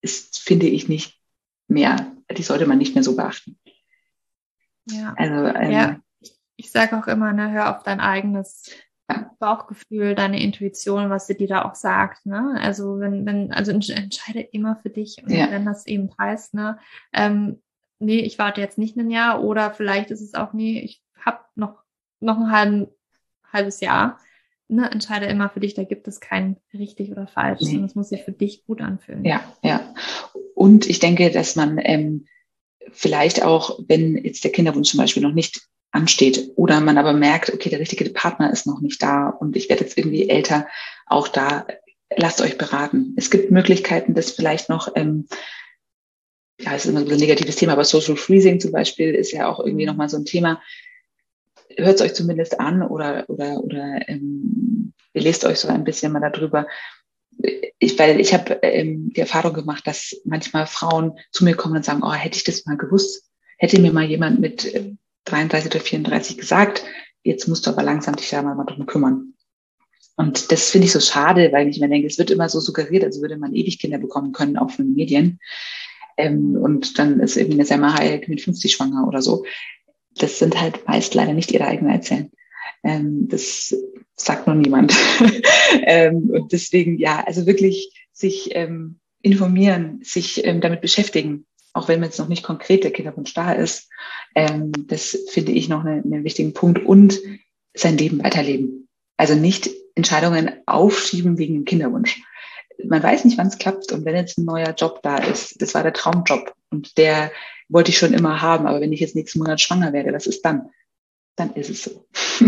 ist, finde ich, nicht mehr. Die sollte man nicht mehr so beachten. Ja. Also, ähm, ja. Ich sage auch immer, ne, hör auf dein eigenes. Bauchgefühl, deine Intuition, was sie dir da auch sagt. Ne? Also wenn, wenn, also entscheide immer für dich und ja. wenn das eben heißt, ne, ähm, nee, ich warte jetzt nicht ein Jahr oder vielleicht ist es auch, nee, ich habe noch, noch ein halben, halbes Jahr ne, entscheide immer für dich, da gibt es kein richtig oder falsch, nee. sondern es muss sich für dich gut anfühlen. Ja, ja. Und ich denke, dass man ähm, vielleicht auch, wenn jetzt der Kinderwunsch zum Beispiel noch nicht ansteht oder man aber merkt, okay, der richtige Partner ist noch nicht da und ich werde jetzt irgendwie älter, auch da lasst euch beraten. Es gibt Möglichkeiten, das vielleicht noch, ähm, ja, es ist immer so ein negatives Thema, aber Social Freezing zum Beispiel ist ja auch irgendwie mhm. nochmal so ein Thema, hört es euch zumindest an oder, oder, oder ähm, lest euch so ein bisschen mal darüber. Ich, weil ich habe ähm, die Erfahrung gemacht, dass manchmal Frauen zu mir kommen und sagen, oh, hätte ich das mal gewusst, hätte mir mal jemand mit 33 oder 34 gesagt, jetzt musst du aber langsam dich da mal, drum kümmern. Und das finde ich so schade, weil ich mir denke, es wird immer so suggeriert, als würde man ewig Kinder bekommen können, auch von den Medien. Ähm, und dann ist irgendwie eine Selma mit 50 schwanger oder so das sind halt meist leider nicht ihre eigenen Erzählen. Ähm, das sagt noch niemand. (laughs) ähm, und deswegen, ja, also wirklich sich ähm, informieren, sich ähm, damit beschäftigen, auch wenn jetzt noch nicht konkret der Kinderwunsch da ist. Ähm, das finde ich noch einen, einen wichtigen Punkt und sein Leben weiterleben. Also nicht Entscheidungen aufschieben wegen dem Kinderwunsch. Man weiß nicht, wann es klappt und wenn jetzt ein neuer Job da ist, das war der Traumjob und der wollte ich schon immer haben, aber wenn ich jetzt nächsten Monat schwanger werde, was ist dann? Dann ist es so. (laughs)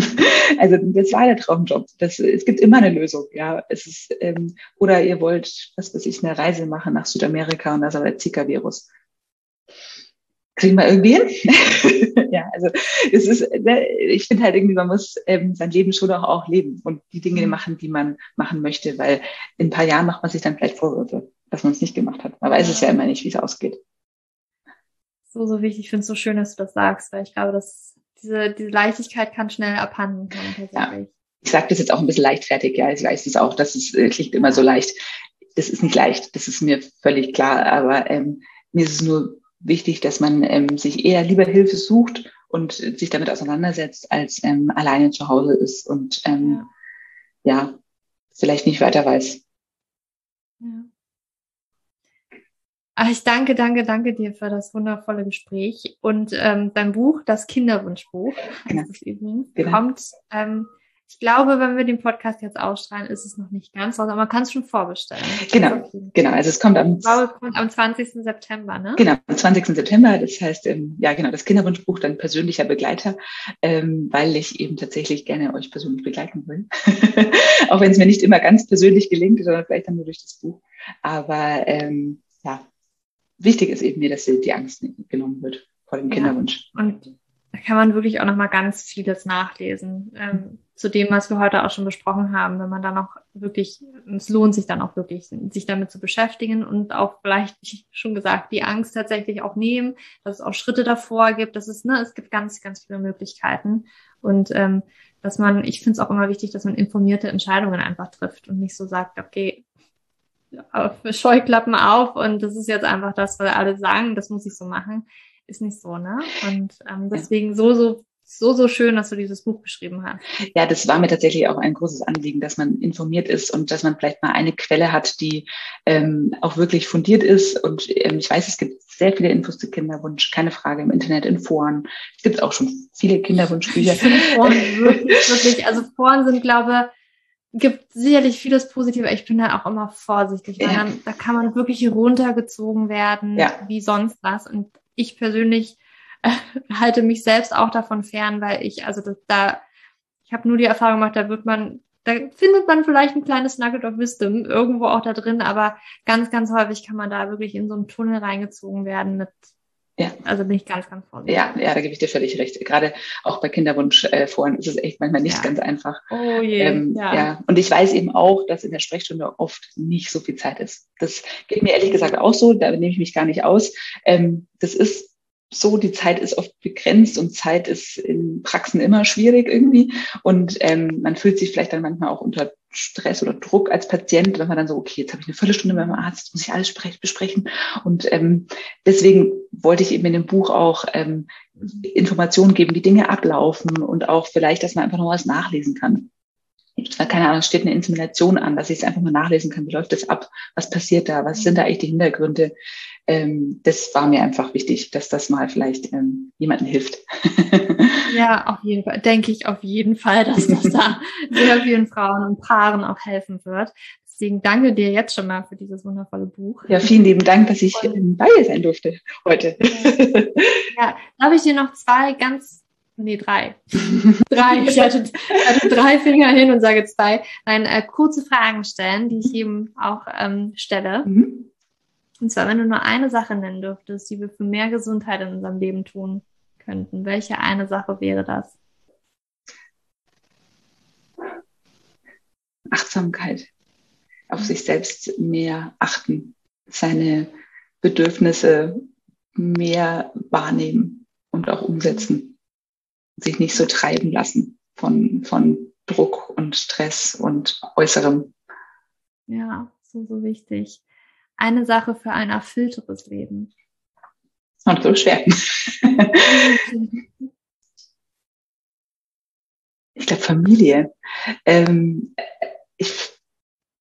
also das war der Traumjob. Das, es gibt immer eine Lösung, ja. Es ist, ähm, oder ihr wollt, was weiß ich, eine Reise machen nach Südamerika und da ist aber der Zika-Virus. Kriegen wir irgendwie hin? (laughs) ja, also es ist, ne, ich finde halt irgendwie, man muss ähm, sein Leben schon auch, auch leben und die Dinge mhm. machen, die man machen möchte, weil in ein paar Jahren macht man sich dann vielleicht Vorwürfe, dass man es nicht gemacht hat. Man weiß es ja immer nicht, wie es ausgeht so, so wichtig. Ich finde es so schön, dass du das sagst, weil ich glaube, dass diese, diese Leichtigkeit kann schnell abhanden kommen. Ja. Ich sage das jetzt auch ein bisschen leichtfertig, ja. Ich weiß es auch, dass es äh, klingt immer so leicht. Das ist nicht leicht, das ist mir völlig klar. Aber ähm, mir ist es nur wichtig, dass man ähm, sich eher lieber Hilfe sucht und sich damit auseinandersetzt, als ähm, alleine zu Hause ist und ähm, ja. ja, vielleicht nicht weiter weiß. Ja. Ach, ich danke, danke, danke dir für das wundervolle Gespräch. Und ähm, dein Buch, das Kinderwunschbuch, genau. das übrigens, genau. kommt, ähm, ich glaube, wenn wir den Podcast jetzt ausstrahlen, ist es noch nicht ganz raus, aber man kann es schon vorbestellen. Genau, genau. Also es kommt am, glaube, es kommt am 20. September, ne? Genau, am 20. September. Das heißt, ähm, ja genau, das Kinderwunschbuch, dann persönlicher Begleiter, ähm, weil ich eben tatsächlich gerne euch persönlich begleiten will. (laughs) Auch wenn es mir nicht immer ganz persönlich gelingt, sondern vielleicht dann nur durch das Buch. Aber ähm, ja, wichtig ist eben mir, dass die Angst genommen wird vor dem Kinderwunsch. Ja, und da kann man wirklich auch noch mal ganz vieles nachlesen ähm, zu dem, was wir heute auch schon besprochen haben. Wenn man dann auch wirklich, es lohnt sich dann auch wirklich, sich damit zu beschäftigen und auch vielleicht, wie schon gesagt, die Angst tatsächlich auch nehmen, dass es auch Schritte davor gibt. Das ist, ne, es gibt ganz, ganz viele Möglichkeiten und ähm, dass man, ich finde es auch immer wichtig, dass man informierte Entscheidungen einfach trifft und nicht so sagt, okay, Scheuklappen auf und das ist jetzt einfach das, was alle sagen, das muss ich so machen ist nicht so, ne? Und ähm, deswegen ja. so, so, so, so schön, dass du dieses Buch geschrieben hast. Ja, das war mir tatsächlich auch ein großes Anliegen, dass man informiert ist und dass man vielleicht mal eine Quelle hat, die ähm, auch wirklich fundiert ist. Und ähm, ich weiß, es gibt sehr viele Infos zu Kinderwunsch, keine Frage, im Internet, in Foren. Es gibt auch schon viele Kinderwunschbücher. Foren, (laughs) wirklich, wirklich. Also Foren sind, glaube gibt sicherlich vieles Positive. Ich bin da auch immer vorsichtig, weil ja. dann, da kann man wirklich runtergezogen werden, ja. wie sonst was. Und ich persönlich äh, halte mich selbst auch davon fern, weil ich, also das, da, ich habe nur die Erfahrung gemacht, da wird man, da findet man vielleicht ein kleines Nugget of Wisdom irgendwo auch da drin, aber ganz, ganz häufig kann man da wirklich in so einen Tunnel reingezogen werden mit ja. Also bin ich ganz, ganz vorsichtig. Ja, ja, da gebe ich dir völlig recht. Gerade auch bei Kinderwunschforen äh, ist es echt manchmal nicht ja. ganz einfach. Oh je. Ähm, ja. ja. Und ich weiß eben auch, dass in der Sprechstunde oft nicht so viel Zeit ist. Das geht mir ehrlich gesagt auch so, da nehme ich mich gar nicht aus. Ähm, das ist so, die Zeit ist oft begrenzt und Zeit ist in Praxen immer schwierig irgendwie. Und ähm, man fühlt sich vielleicht dann manchmal auch unter Stress oder Druck als Patient, wenn man dann so, okay, jetzt habe ich eine Viertelstunde mit meinem Arzt, muss ich alles besprechen. Und ähm, deswegen wollte ich eben in dem Buch auch ähm, Informationen geben, wie Dinge ablaufen und auch vielleicht, dass man einfach noch was nachlesen kann. Keine Ahnung, steht eine Insemination an, dass ich es einfach mal nachlesen kann, wie läuft das ab, was passiert da, was sind da eigentlich die Hintergründe. Ähm, das war mir einfach wichtig, dass das mal vielleicht ähm, jemandem hilft. (laughs) ja, auf jeden Fall, denke ich auf jeden Fall, dass das (laughs) da sehr vielen Frauen und Paaren auch helfen wird. Deswegen danke dir jetzt schon mal für dieses wundervolle Buch. Ja, vielen lieben Dank, dass ich und, bei dir sein durfte heute. ja, darf ich dir noch zwei ganz Nee, drei. (laughs) drei. Ich hatte, hatte, drei Finger hin und sage zwei. Nein, äh, kurze Fragen stellen, die ich eben auch ähm, stelle. Mhm. Und zwar, wenn du nur eine Sache nennen dürftest, die wir für mehr Gesundheit in unserem Leben tun könnten, welche eine Sache wäre das? Achtsamkeit. Auf sich selbst mehr achten, seine Bedürfnisse mehr wahrnehmen und auch umsetzen. Sich nicht so treiben lassen von, von Druck und Stress und Äußerem. Ja, so, so wichtig eine Sache für ein erfüllteres Leben? Und so schwer. (laughs) ich glaube Familie. Ähm, ich,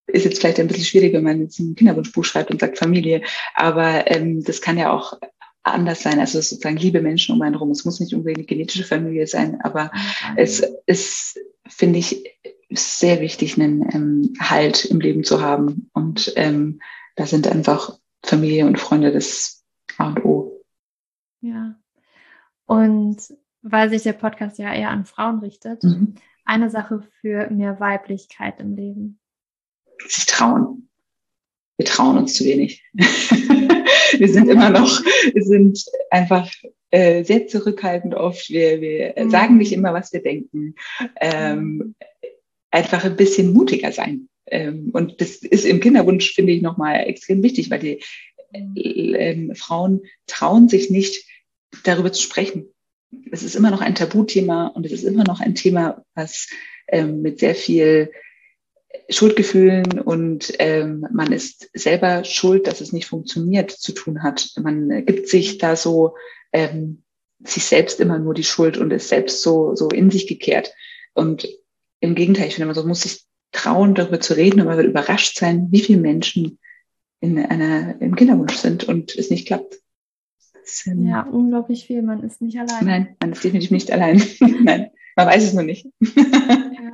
ist jetzt vielleicht ein bisschen schwierig, wenn man jetzt ein Kinderwunschbuch schreibt und sagt Familie, aber ähm, das kann ja auch anders sein. Also sozusagen liebe Menschen um einen herum. Es muss nicht unbedingt eine genetische Familie sein, aber mhm. es ist, finde ich, sehr wichtig, einen ähm, Halt im Leben zu haben und ähm, da sind einfach Familie und Freunde das A und O. Ja. Und weil sich der Podcast ja eher an Frauen richtet, mhm. eine Sache für mehr Weiblichkeit im Leben. Sich trauen. Wir trauen uns zu wenig. (laughs) wir sind immer noch, wir sind einfach äh, sehr zurückhaltend oft. Wir, wir mhm. sagen nicht immer, was wir denken. Ähm, einfach ein bisschen mutiger sein. Ähm, und das ist im Kinderwunsch, finde ich, nochmal extrem wichtig, weil die äh, Frauen trauen sich nicht, darüber zu sprechen. Es ist immer noch ein Tabuthema und es ist immer noch ein Thema, was ähm, mit sehr viel Schuldgefühlen und ähm, man ist selber schuld, dass es nicht funktioniert, zu tun hat. Man gibt sich da so ähm, sich selbst immer nur die Schuld und ist selbst so, so in sich gekehrt. Und im Gegenteil, ich finde, man so muss sich trauen, darüber zu reden und man wird überrascht sein, wie viele Menschen in einer, im Kinderwunsch sind und es nicht klappt. Das, ähm, ja, unglaublich viel. Man ist nicht allein. Nein, man ist definitiv nicht allein. (laughs) Nein, man weiß es nur nicht. ja.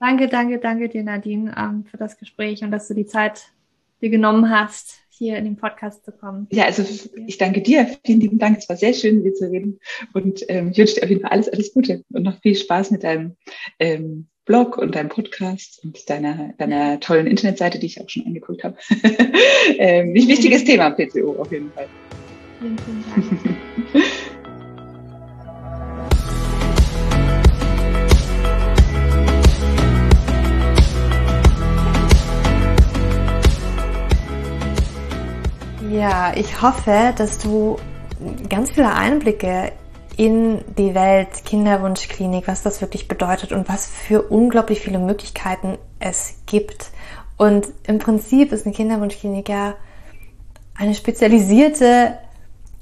Danke, danke, danke dir, Nadine, ähm, für das Gespräch und dass du die Zeit dir genommen hast, hier in den Podcast zu kommen. Ja, also ich danke dir. Vielen lieben Dank. Es war sehr schön, mit dir zu reden. Und ähm, ich wünsche dir auf jeden Fall alles, alles Gute und noch viel Spaß mit deinem ähm, Blog und deinem Podcast und deiner, deiner tollen Internetseite, die ich auch schon angeguckt habe. (laughs) ähm, nicht wichtiges Thema, PCO auf jeden Fall. Vielen, vielen Dank. Ja, ich hoffe, dass du ganz viele Einblicke in die Welt Kinderwunschklinik, was das wirklich bedeutet und was für unglaublich viele Möglichkeiten es gibt. Und im Prinzip ist eine Kinderwunschklinik ja eine spezialisierte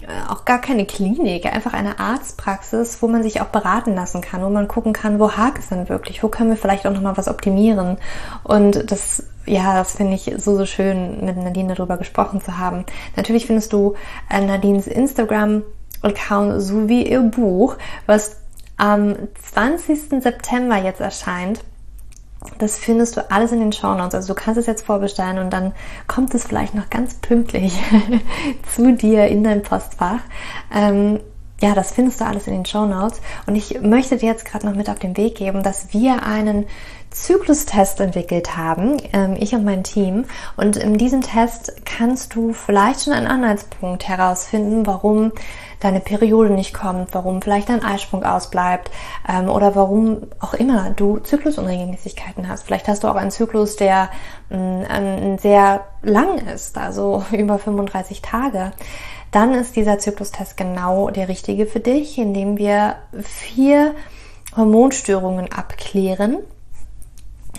äh, auch gar keine Klinik, einfach eine Arztpraxis, wo man sich auch beraten lassen kann, wo man gucken kann, wo hakt es denn wirklich, wo können wir vielleicht auch nochmal was optimieren. Und das, ja, das finde ich so, so schön, mit Nadine darüber gesprochen zu haben. Natürlich findest du äh, Nadines Instagram-Account sowie ihr Buch, was am 20. September jetzt erscheint. Das findest du alles in den Show Notes. Also du kannst es jetzt vorbestellen und dann kommt es vielleicht noch ganz pünktlich (laughs) zu dir in dein Postfach. Ähm, ja, das findest du alles in den Show Notes. Und ich möchte dir jetzt gerade noch mit auf den Weg geben, dass wir einen Zyklustest entwickelt haben, ähm, ich und mein Team. Und in diesem Test kannst du vielleicht schon einen Anhaltspunkt herausfinden, warum deine Periode nicht kommt, warum vielleicht dein Eisprung ausbleibt ähm, oder warum auch immer du Zyklusunregelmäßigkeiten hast. Vielleicht hast du auch einen Zyklus, der äh, sehr lang ist, also (laughs) über 35 Tage. Dann ist dieser Zyklustest genau der richtige für dich, indem wir vier Hormonstörungen abklären,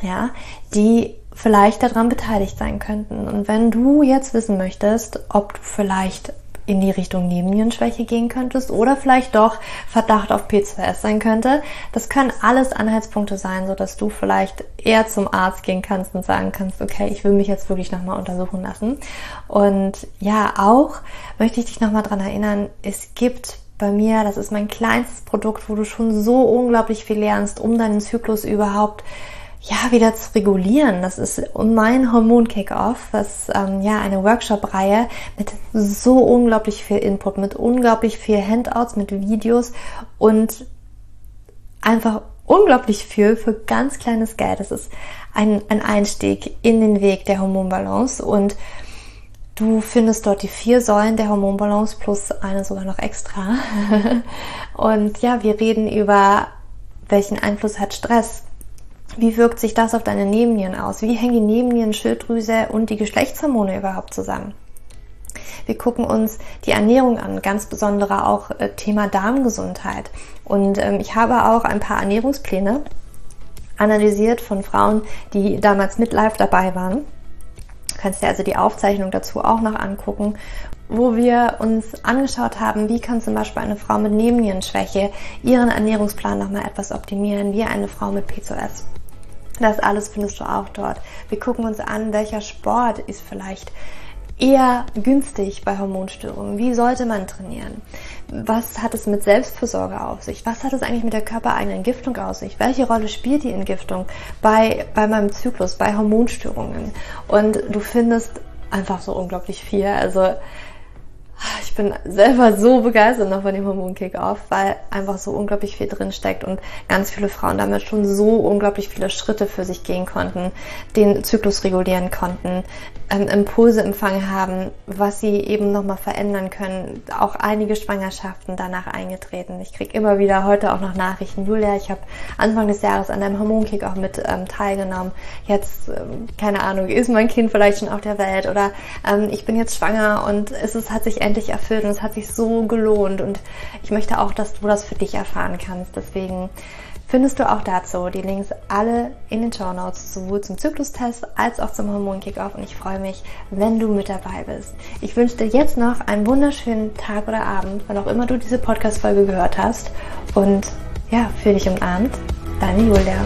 ja, die vielleicht daran beteiligt sein könnten. Und wenn du jetzt wissen möchtest, ob du vielleicht in die Richtung Nebennierenschwäche gehen könntest oder vielleicht doch Verdacht auf P2S sein könnte. Das können alles Anhaltspunkte sein, so dass du vielleicht eher zum Arzt gehen kannst und sagen kannst, okay, ich will mich jetzt wirklich nochmal untersuchen lassen. Und ja, auch möchte ich dich nochmal dran erinnern, es gibt bei mir, das ist mein kleinstes Produkt, wo du schon so unglaublich viel lernst, um deinen Zyklus überhaupt ja, wieder zu regulieren. Das ist mein Hormon-Kick-Off, was ähm, ja eine Workshop-Reihe mit so unglaublich viel Input, mit unglaublich viel Handouts, mit Videos und einfach unglaublich viel für ganz kleines Geld. Das ist ein, ein Einstieg in den Weg der Hormonbalance und Du findest dort die vier Säulen der Hormonbalance plus eine sogar noch extra. (laughs) Und ja, wir reden über welchen Einfluss hat Stress, wie wirkt sich das auf deine Nebennieren aus? Wie hängen die Nebennieren, Schilddrüse und die Geschlechtshormone überhaupt zusammen? Wir gucken uns die Ernährung an, ganz besondere auch äh, Thema Darmgesundheit. Und ähm, ich habe auch ein paar Ernährungspläne analysiert von Frauen, die damals mit live dabei waren. Du kannst dir also die Aufzeichnung dazu auch noch angucken, wo wir uns angeschaut haben, wie kann zum Beispiel eine Frau mit Nebennierenschwäche ihren Ernährungsplan nochmal etwas optimieren, wie eine Frau mit PCOS. Das alles findest du auch dort. Wir gucken uns an, welcher Sport ist vielleicht eher günstig bei Hormonstörungen. Wie sollte man trainieren? Was hat es mit Selbstversorge auf sich? Was hat es eigentlich mit der körpereigenen Entgiftung auf sich? Welche Rolle spielt die Entgiftung bei, bei meinem Zyklus, bei Hormonstörungen? Und du findest einfach so unglaublich viel. Also ich bin selber so begeistert noch von dem Hormon Kick-Off, weil einfach so unglaublich viel drin steckt und ganz viele Frauen damit schon so unglaublich viele Schritte für sich gehen konnten, den Zyklus regulieren konnten, ähm, Impulse empfangen haben, was sie eben nochmal verändern können. Auch einige Schwangerschaften danach eingetreten. Ich kriege immer wieder heute auch noch Nachrichten. Julia, ich habe Anfang des Jahres an deinem Hormonkick auch mit ähm, teilgenommen. Jetzt, ähm, keine Ahnung, ist mein Kind vielleicht schon auf der Welt oder ähm, ich bin jetzt schwanger und es ist, hat sich endlich erfüllt und es hat sich so gelohnt. Und ich möchte auch, dass du das für dich erfahren kannst. Deswegen findest du auch dazu die Links alle in den Show Notes, sowohl zum Zyklustest als auch zum Hormon Kickoff. Und ich freue mich, wenn du mit dabei bist. Ich wünsche dir jetzt noch einen wunderschönen Tag oder Abend, wann auch immer du diese Podcast-Folge gehört hast. Und ja, für dich umarmt, deine Julia.